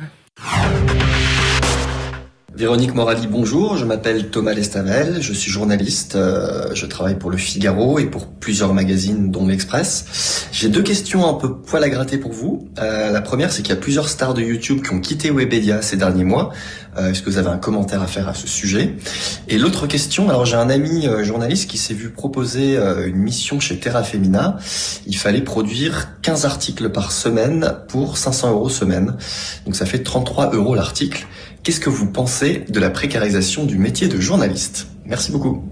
P: Véronique Morali, bonjour. Je m'appelle Thomas Lestavel. Je suis journaliste. Euh, je travaille pour Le Figaro et pour plusieurs magazines, dont l'Express. J'ai deux questions un peu poil à gratter pour vous. Euh, la première, c'est qu'il y a plusieurs stars de YouTube qui ont quitté Webedia ces derniers mois. Euh, est-ce que vous avez un commentaire à faire à ce sujet? Et l'autre question, alors j'ai un ami journaliste qui s'est vu proposer une mission chez Terra Femina. Il fallait produire 15 articles par semaine pour 500 euros semaine. Donc ça fait 33 euros l'article. Qu'est-ce que vous pensez de la précarisation du métier de journaliste? Merci beaucoup.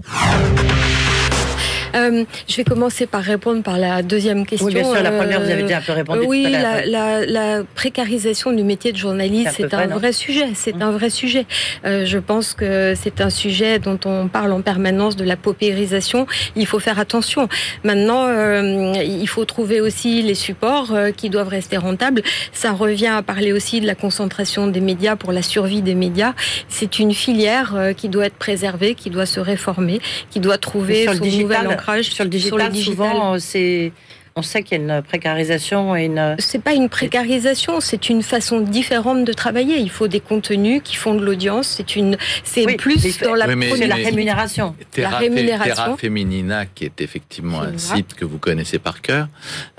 D: Euh, je vais commencer par répondre par la deuxième question. Oui,
B: bien sûr, la première, vous avez déjà un peu répondu.
D: oui, la, précarisation du métier de journaliste, c'est un, vrai sujet. C'est mmh. un vrai sujet. Euh, je pense que c'est un sujet dont on parle en permanence de la paupérisation. Il faut faire attention. Maintenant, euh, il faut trouver aussi les supports qui doivent rester rentables. Ça revient à parler aussi de la concentration des médias pour la survie des médias. C'est une filière qui doit être préservée, qui doit se réformer, qui doit trouver son nouvel
B: sur le digital, souvent, c'est on sait qu'il y a une précarisation et une.
D: C'est pas une précarisation, c'est une façon différente de travailler. Il faut des contenus qui font de l'audience. C'est une, c'est plus dans la,
B: la rémunération.
C: Terra, la rémunération. Terra Feminina, qui est effectivement un site que vous connaissez par cœur,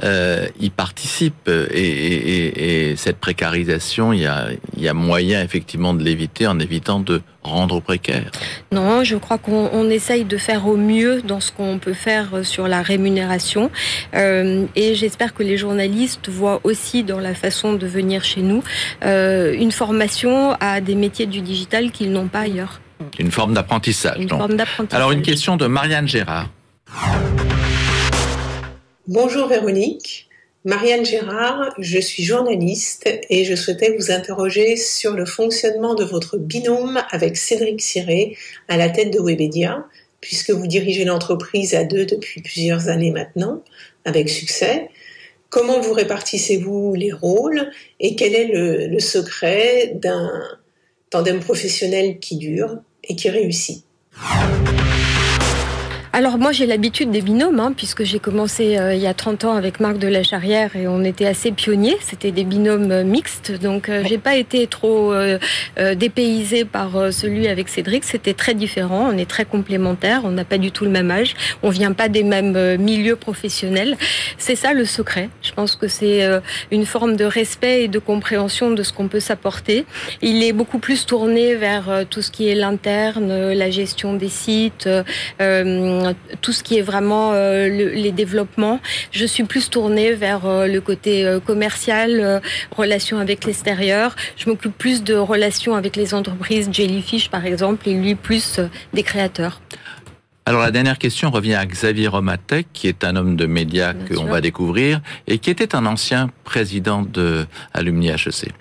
C: euh, y participe et, et, cette précarisation, il y a, il y a moyen effectivement de l'éviter en évitant de rendre précaire
D: Non, je crois qu'on essaye de faire au mieux dans ce qu'on peut faire sur la rémunération. Euh, et j'espère que les journalistes voient aussi dans la façon de venir chez nous euh, une formation à des métiers du digital qu'ils n'ont pas ailleurs.
C: Une forme d'apprentissage.
D: Une forme d'apprentissage.
C: Alors une question de Marianne Gérard.
Q: Bonjour Véronique. Marianne Gérard, je suis journaliste et je souhaitais vous interroger sur le fonctionnement de votre binôme avec Cédric Siré à la tête de Webedia, puisque vous dirigez l'entreprise à deux depuis plusieurs années maintenant, avec succès. Comment vous répartissez-vous les rôles et quel est le, le secret d'un tandem professionnel qui dure et qui réussit?
D: Alors moi j'ai l'habitude des binômes, hein, puisque j'ai commencé euh, il y a 30 ans avec Marc de la Charrière et on était assez pionniers. C'était des binômes euh, mixtes, donc euh, j'ai pas été trop euh, dépaysée par celui avec Cédric. C'était très différent. On est très complémentaires. On n'a pas du tout le même âge. On vient pas des mêmes milieux professionnels. C'est ça le secret. Je pense que c'est une forme de respect et de compréhension de ce qu'on peut s'apporter. Il est beaucoup plus tourné vers tout ce qui est l'interne, la gestion des sites tout ce qui est vraiment euh, les développements. Je suis plus tournée vers euh, le côté euh, commercial, relations avec l'extérieur. Je m'occupe plus de relations avec les entreprises, Jellyfish par exemple, et lui plus des créateurs.
C: Alors la dernière question revient à Xavier Romatek, qui est un homme de médias qu'on va découvrir et qui était un ancien président de Alumni HEC.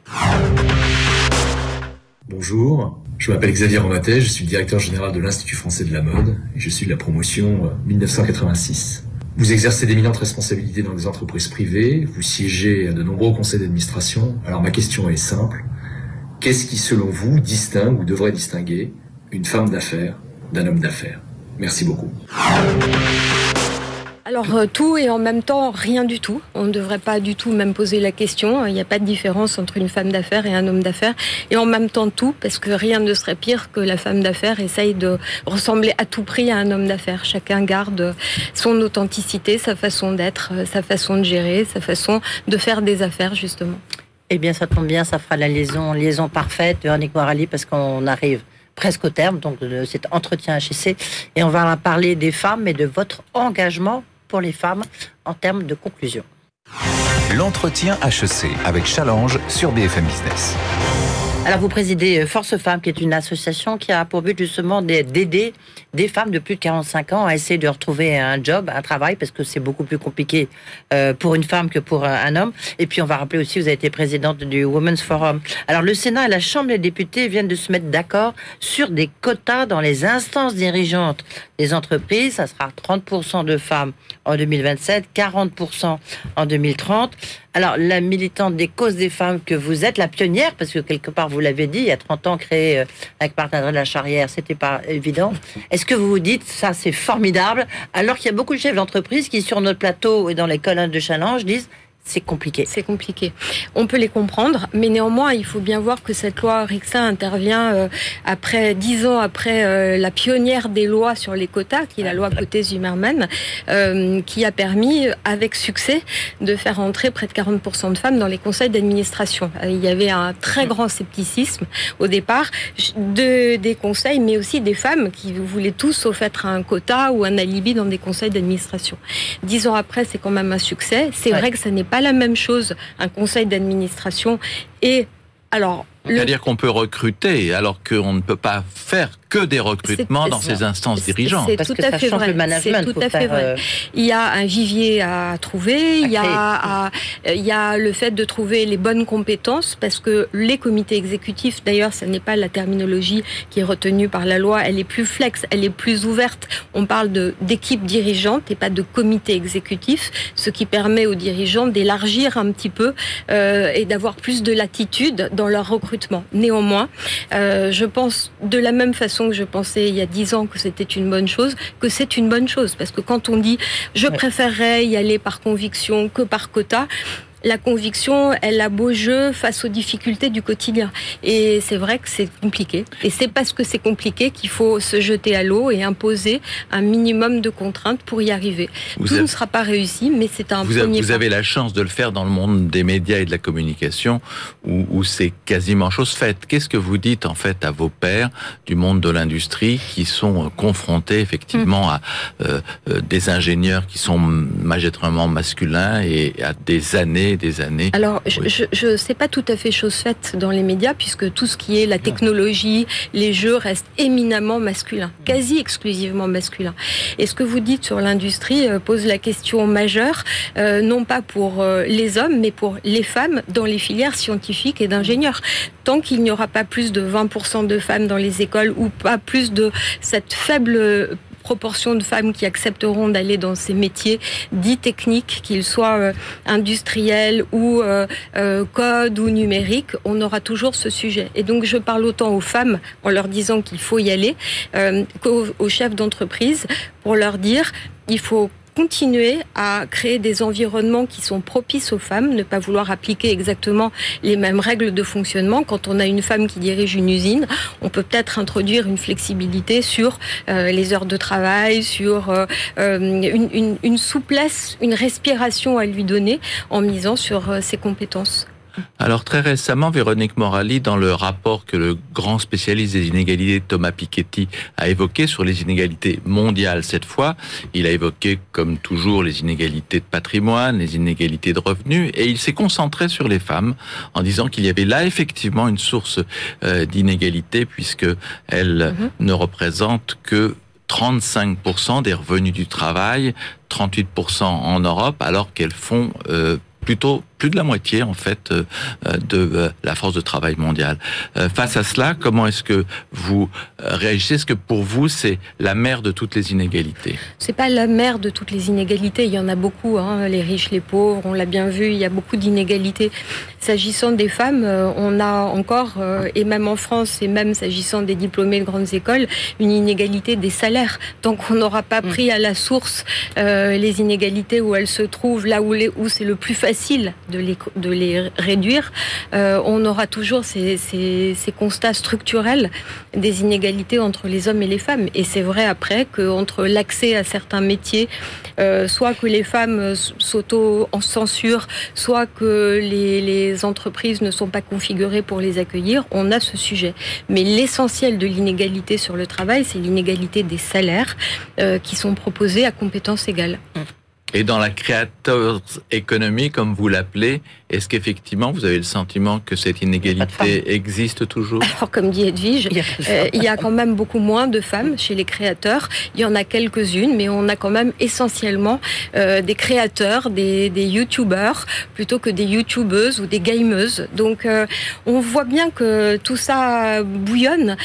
R: Bonjour, je m'appelle Xavier Romatet, je suis directeur général de l'Institut français de la mode et je suis de la promotion 1986. Euh, vous exercez d'éminentes responsabilités dans des entreprises privées, vous siégez à de nombreux conseils d'administration. Alors ma question est simple. Qu'est-ce qui, selon vous, distingue ou devrait distinguer une femme d'affaires d'un homme d'affaires? Merci beaucoup.
D: Alors euh, tout et en même temps rien du tout. On ne devrait pas du tout même poser la question. Il n'y a pas de différence entre une femme d'affaires et un homme d'affaires. Et en même temps tout, parce que rien ne serait pire que la femme d'affaires essaye de ressembler à tout prix à un homme d'affaires. Chacun garde son authenticité, sa façon d'être, sa façon de gérer, sa façon de faire des affaires justement.
B: Eh bien ça tombe bien, ça fera la liaison, liaison parfaite, Véronique Morali, parce qu'on arrive presque au terme de cet entretien HEC et on va parler des femmes et de votre engagement pour les femmes en termes de conclusion.
A: L'entretien HEC avec Challenge sur BFM Business.
B: Alors vous présidez Force Femmes, qui est une association qui a pour but justement d'aider des femmes de plus de 45 ans à essayer de retrouver un job, un travail, parce que c'est beaucoup plus compliqué euh, pour une femme que pour un homme. Et puis on va rappeler aussi, vous avez été présidente du Women's Forum. Alors le Sénat et la Chambre des députés viennent de se mettre d'accord sur des quotas dans les instances dirigeantes des entreprises. Ça sera 30% de femmes en 2027, 40% en 2030. Alors, la militante des causes des femmes que vous êtes, la pionnière, parce que quelque part, vous l'avez dit, il y a 30 ans, créé euh, avec Partenariat de la Charrière, c'était pas évident. Est-ce que vous vous dites, ça, c'est formidable, alors qu'il y a beaucoup de chefs d'entreprise qui, sur notre plateau et dans les colonnes de challenge, disent, c'est compliqué.
D: C'est compliqué. On peut les comprendre, mais néanmoins, il faut bien voir que cette loi Rixa intervient euh, après dix ans après euh, la pionnière des lois sur les quotas, qui est la loi Coté-Zimmermann, euh, qui a permis, avec succès, de faire entrer près de 40% de femmes dans les conseils d'administration. Il y avait un très grand scepticisme au départ de, des conseils, mais aussi des femmes qui voulaient tous, sauf être un quota ou un alibi dans des conseils d'administration. Dix ans après, c'est quand même un succès. C'est vrai que ça n'est pas la même chose un conseil d'administration et alors
C: c'est-à-dire qu'on peut recruter alors qu'on ne peut pas faire que des recrutements dans ces instances dirigeantes.
D: C'est tout, à fait vrai. C'est tout à fait vrai. Il y a un vivier à trouver, il y a, il y a le fait de trouver les bonnes compétences parce que les comités exécutifs, d'ailleurs, ce n'est pas la terminologie qui est retenue par la loi, elle est plus flex, elle est plus ouverte. On parle d'équipe dirigeante et pas de comité exécutif, ce qui permet aux dirigeants d'élargir un petit peu euh, et d'avoir plus de latitude dans leur recrutement. Néanmoins, euh, je pense de la même façon que je pensais il y a dix ans que c'était une bonne chose, que c'est une bonne chose. Parce que quand on dit je préférerais y aller par conviction que par quota, la conviction, elle a beau jeu face aux difficultés du quotidien. Et c'est vrai que c'est compliqué. Et c'est parce que c'est compliqué qu'il faut se jeter à l'eau et imposer un minimum de contraintes pour y arriver. Tout ne sera pas réussi, mais c'est un
C: vous
D: premier
C: avez, Vous avez la chance de le faire dans le monde des médias et de la communication, où, où c'est quasiment chose faite. Qu'est-ce que vous dites en fait à vos pères du monde de l'industrie qui sont euh, confrontés effectivement hum. à euh, euh, des ingénieurs qui sont magistralement masculins et à des années des années.
D: Alors, je ne sais pas tout à fait chose faite dans les médias, puisque tout ce qui est la technologie, les jeux restent éminemment masculins, quasi exclusivement masculins. Et ce que vous dites sur l'industrie euh, pose la question majeure, euh, non pas pour euh, les hommes, mais pour les femmes dans les filières scientifiques et d'ingénieurs. Tant qu'il n'y aura pas plus de 20% de femmes dans les écoles ou pas plus de cette faible proportion de femmes qui accepteront d'aller dans ces métiers dits techniques, qu'ils soient euh, industriels ou euh, euh, code ou numérique, on aura toujours ce sujet. Et donc je parle autant aux femmes en leur disant qu'il faut y aller qu'aux chefs d'entreprise pour leur dire il faut continuer à créer des environnements qui sont propices aux femmes, ne pas vouloir appliquer exactement les mêmes règles de fonctionnement. Quand on a une femme qui dirige une usine, on peut peut-être introduire une flexibilité sur euh, les heures de travail, sur euh, euh, une, une, souplesse, une respiration à lui donner en misant sur ses compétences.
C: Alors très récemment, Véronique Morali, dans le rapport que le grand spécialiste des inégalités Thomas Piketty a évoqué sur les inégalités mondiales cette fois, il a évoqué comme toujours les inégalités de patrimoine, les inégalités de revenus, et il s'est concentré sur les femmes en disant qu'il y avait là effectivement une source euh, d'inégalité puisque elles mhm. ne représentent que 35% des revenus du travail, 38% en Europe, alors qu'elles font euh, plutôt plus de la moitié en fait euh, de euh, la force de travail mondiale. Euh, face à cela, comment est-ce que vous réagissez? Est-ce que pour vous c'est la mère de toutes les inégalités?
D: C'est pas la mère de toutes les inégalités. Il y en a beaucoup, hein, les riches, les pauvres. On l'a bien vu. Il y a beaucoup d'inégalités. S'agissant des femmes, on a encore, et même en France, et même s'agissant des diplômés de grandes écoles, une inégalité des salaires. Tant qu'on n'aura pas pris mm. à la source les inégalités où elles se trouvent, là où, où c'est le plus facile de les, de les réduire, euh, on aura toujours ces, ces, constats structurels des inégalités entre les hommes et les femmes. Et c'est vrai après qu'entre l'accès à certains métiers, euh, soit que les femmes s'auto-censurent, soit que les, les entreprises ne sont pas configurées pour les accueillir, on a ce sujet. Mais l'essentiel de l'inégalité sur le travail, c'est l'inégalité des salaires euh, qui sont proposés à compétences égales.
C: Et dans la créateur économie, comme vous l'appelez, est-ce qu'effectivement vous avez le sentiment que cette inégalité existe toujours?
D: Alors, comme dit Edwige, euh, il y, a quand même beaucoup moins de femmes chez les créateurs. Il y en a quelques-unes, mais on a quand même essentiellement euh, des créateurs, des, des youtubeurs, plutôt que des youtubeuses ou des gameuses. Donc, euh, on voit bien que tout ça bouillonne.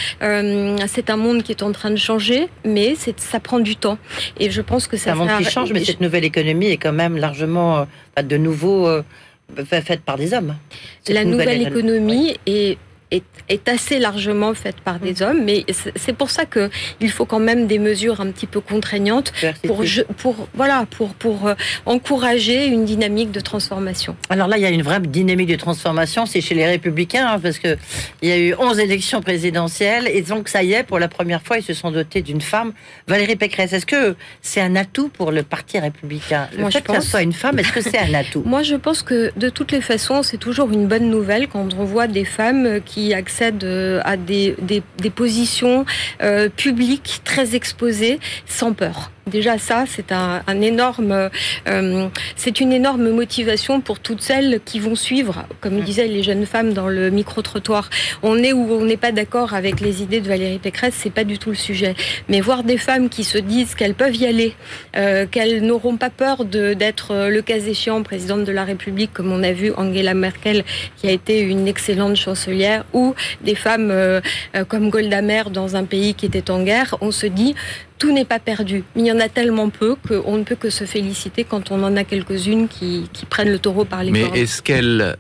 D: c'est un monde qui est en train de changer, mais ça prend du temps.
B: Et je pense que ça. C'est un monde qui change, mais cette nouvelle économie est quand même largement de nouveau faite par des hommes.
D: La nouvelle, économie est est, assez largement faite par des hommes, mais c'est pour ça que il faut quand même des mesures un petit peu contraignantes pour, pour voilà pour pour euh, encourager une dynamique de transformation.
B: Alors là, il y a une vraie dynamique de transformation, c'est chez les Républicains, hein, parce que il y a eu 11 élections présidentielles et donc ça y est, pour la première fois, ils se sont dotés d'une femme, Valérie Pécresse. Est-ce que c'est un atout pour le Parti républicain? Le Moi, fait je pense... que soit une femme, est-ce que c'est un atout?
D: Moi, je pense que de toutes les façons, c'est toujours une bonne nouvelle quand on voit des femmes qui accèdent euh, à des, des, positions euh, publiques très exposées sans peur. Déjà ça, c'est un, énorme, euh, c'est une énorme motivation pour toutes celles qui vont suivre, comme disaient les jeunes femmes dans le micro trottoir. On est où on n'est pas d'accord avec les idées de Valérie Pécresse, c'est pas du tout le sujet. Mais voir des femmes qui se disent qu'elles peuvent y aller, euh, qu'elles n'auront pas peur d'être euh, le cas échéant présidente de la République, comme on a vu Angela Merkel, qui a été une excellente chancelière, ou des femmes comme Golda Meir dans un pays qui était en guerre, on se dit tout n'est pas perdu. Il y en a tellement peu qu'on ne peut que se féliciter quand on en a quelques-unes qui, prennent le taureau par les
C: Mais est-ce qu'elle,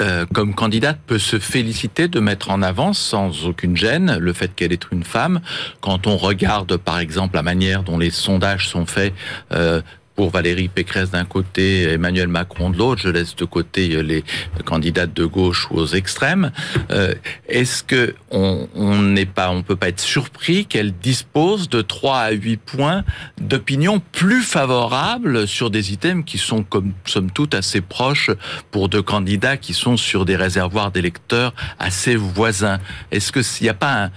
C: euh, comme candidate, peut se féliciter de mettre en avant sans aucune gêne le fait qu'elle est une femme? Quand on regarde, par exemple, la manière dont les sondages sont faits euh, pour Valérie Pécresse d'un côté, Emmanuel Macron de l'autre, je laisse de côté euh, les candidates de gauche ou aux extrêmes. Euh, est-ce que on n'est pas, on peut pas être surpris qu'elle dispose de 3 à 8 points d'opinion plus favorables sur des items qui sont comme somme toute assez proches pour deux candidats qui sont sur des réservoirs d'électeurs assez voisins. Est-ce que s'il n'y a pas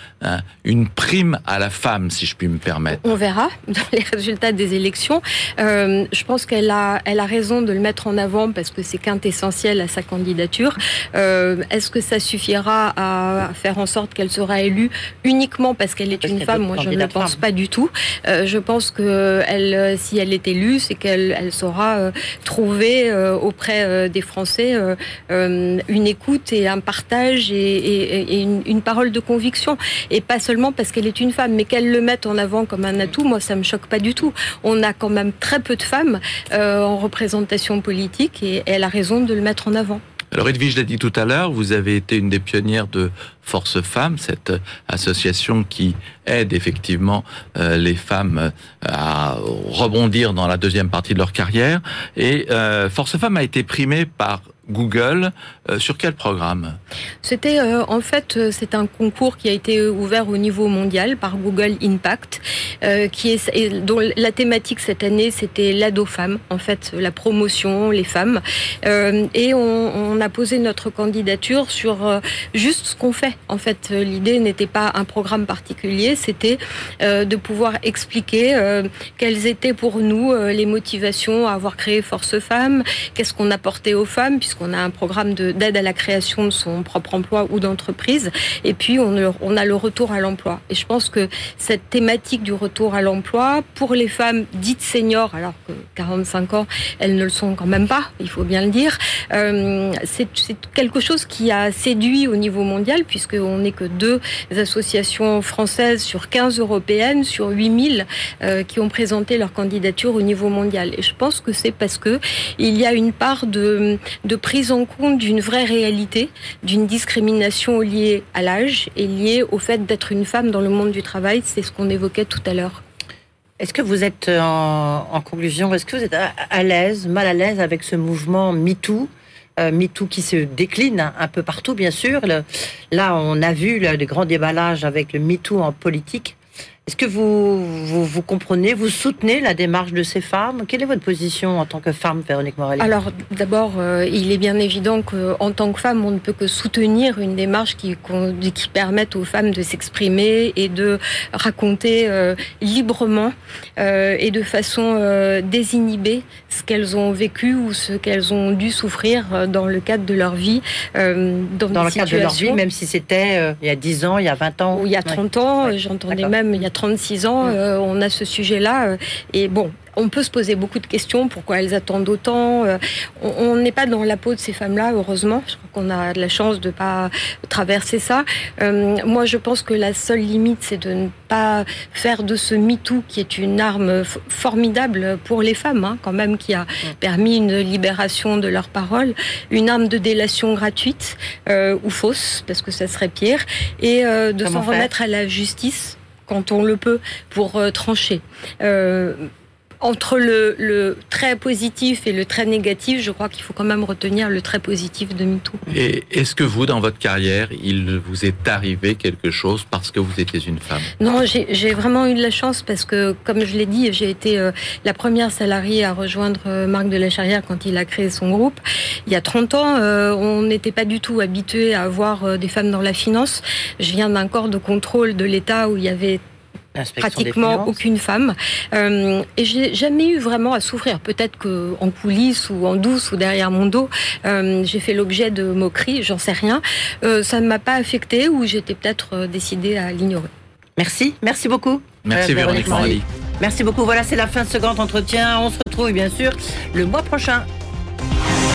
C: une prime à la femme, si je puis me permettre?
D: On verra dans les résultats des élections. Euh, euh, je pense qu'elle a, elle a raison de le mettre en avant parce que c'est quintessentiel à sa candidature. Euh, est-ce que ça suffira à faire en sorte qu'elle sera élue uniquement parce qu'elle est une femme? Moi, je ne pense pas du tout. Euh, je pense que elle, si elle est élue, c'est qu'elle elle saura trouver auprès des Français une écoute et un partage et, une, une, parole de conviction. Et pas seulement parce qu'elle est une femme, mais qu'elle le mette en avant comme un atout. Moi, ça me choque pas du tout. On a quand même très peu de femmes euh, en représentation politique et elle a raison de le mettre en avant.
C: Alors Edwige l'a dit tout à l'heure, vous avez été une des pionnières de Force Femmes, cette association qui aide effectivement euh, les femmes euh, à rebondir dans la deuxième partie de leur carrière. Et Force Femmes a été primée par Google. Sur quel programme?
D: C'était euh, en fait euh, c'est un concours qui a été ouvert au niveau mondial par Google Impact, qui est dont la thématique cette année c'était l'ado femme, en fait la promotion, les femmes, et on, a posé notre candidature sur juste ce qu'on fait. En fait, l'idée n'était pas un programme particulier, c'était de pouvoir expliquer quelles étaient pour nous les motivations à avoir créé Force Femmes, qu'est-ce qu'on apportait aux femmes, puisqu'on a un programme d'aide à la création de son propre emploi ou d'entreprise. Et puis, on, a le retour à l'emploi. Et je pense que cette thématique du retour à l'emploi, pour les femmes dites seniors, alors que 45 ans, elles ne le sont quand même pas, il faut bien le dire, euh, c'est quelque chose qui a séduit au niveau mondial, puisqu'on n'est que deux associations françaises sur 15 européennes, sur 8000 euh, qui ont présenté leur candidature au niveau mondial. Et je pense que c'est parce que il y a une part de, de prise en compte d'une vraie réalité, d'une discrimination liée à l'âge et liée au fait d'être une femme dans le monde du travail. C'est ce qu'on évoquait tout à l'heure.
B: Est-ce que vous êtes en, conclusion, est-ce que vous êtes à, l'aise, mal à l'aise avec ce mouvement MeToo euh, MeToo qui se décline un, peu partout, bien sûr. là, on a vu le, le grand déballage avec le MeToo en politique. Est-ce que vous, vous, comprenez, vous soutenez la démarche de ces femmes? Quelle est votre position en tant que femme, Véronique Morelli
D: Alors, d'abord, euh, il est bien évident qu'en tant que femme, on ne peut que soutenir une démarche qui, qui permette aux femmes de s'exprimer et de raconter euh, librement euh, et de façon désinhibée ce qu'elles ont vécu ou ce qu'elles ont dû souffrir dans le cadre de leur vie.
B: dans, dans le cadre de leur vie, même si c'était il y a 10 ans, il y a 20 ans.
D: Ou il y a 30 ans, j'entendais même il y a 36 ans, euh, on a ce sujet-là. Euh, et bon, on peut se poser beaucoup de questions, pourquoi elles attendent autant. Euh, on n'est pas dans la peau de ces femmes-là, heureusement. Je crois qu'on a de la chance de ne pas traverser ça. moi, je pense que la seule limite, c'est de ne pas faire de ce MeToo, qui est une arme formidable pour les femmes, hein, quand même, qui a permis une libération de leurs paroles, une arme de délation gratuite ou fausse, parce que ça serait pire, et de s'en remettre à la justice quand on le peut pour euh, trancher. Euh, entre le, très positif et le très négatif, je crois qu'il faut quand même retenir le très positif de MeToo.
C: Et est-ce que vous, dans votre carrière, il vous est arrivé quelque chose parce que vous étiez une femme?
D: Non, j'ai vraiment eu de la chance parce que, comme je l'ai dit, j'ai été euh, la première salariée à rejoindre Marc de la Charrière quand il a créé son groupe. Il y a 30 ans, on n'était pas du tout habitué à avoir des femmes dans la finance. Je viens d'un corps de contrôle de l'État où il y avait pratiquement aucune femme. Euh, et j'ai jamais eu vraiment à souffrir. Peut-être que en coulisses ou en douce ou derrière mon dos, euh, j'ai fait l'objet de moqueries, j'en sais rien. Euh, ça ne m'a pas affecté ou j'étais peut-être décidée à l'ignorer.
B: Merci, merci beaucoup.
C: Merci Véronique Morali.
B: Merci beaucoup. Voilà, c'est la fin de ce grand entretien. On se retrouve bien sûr le mois prochain.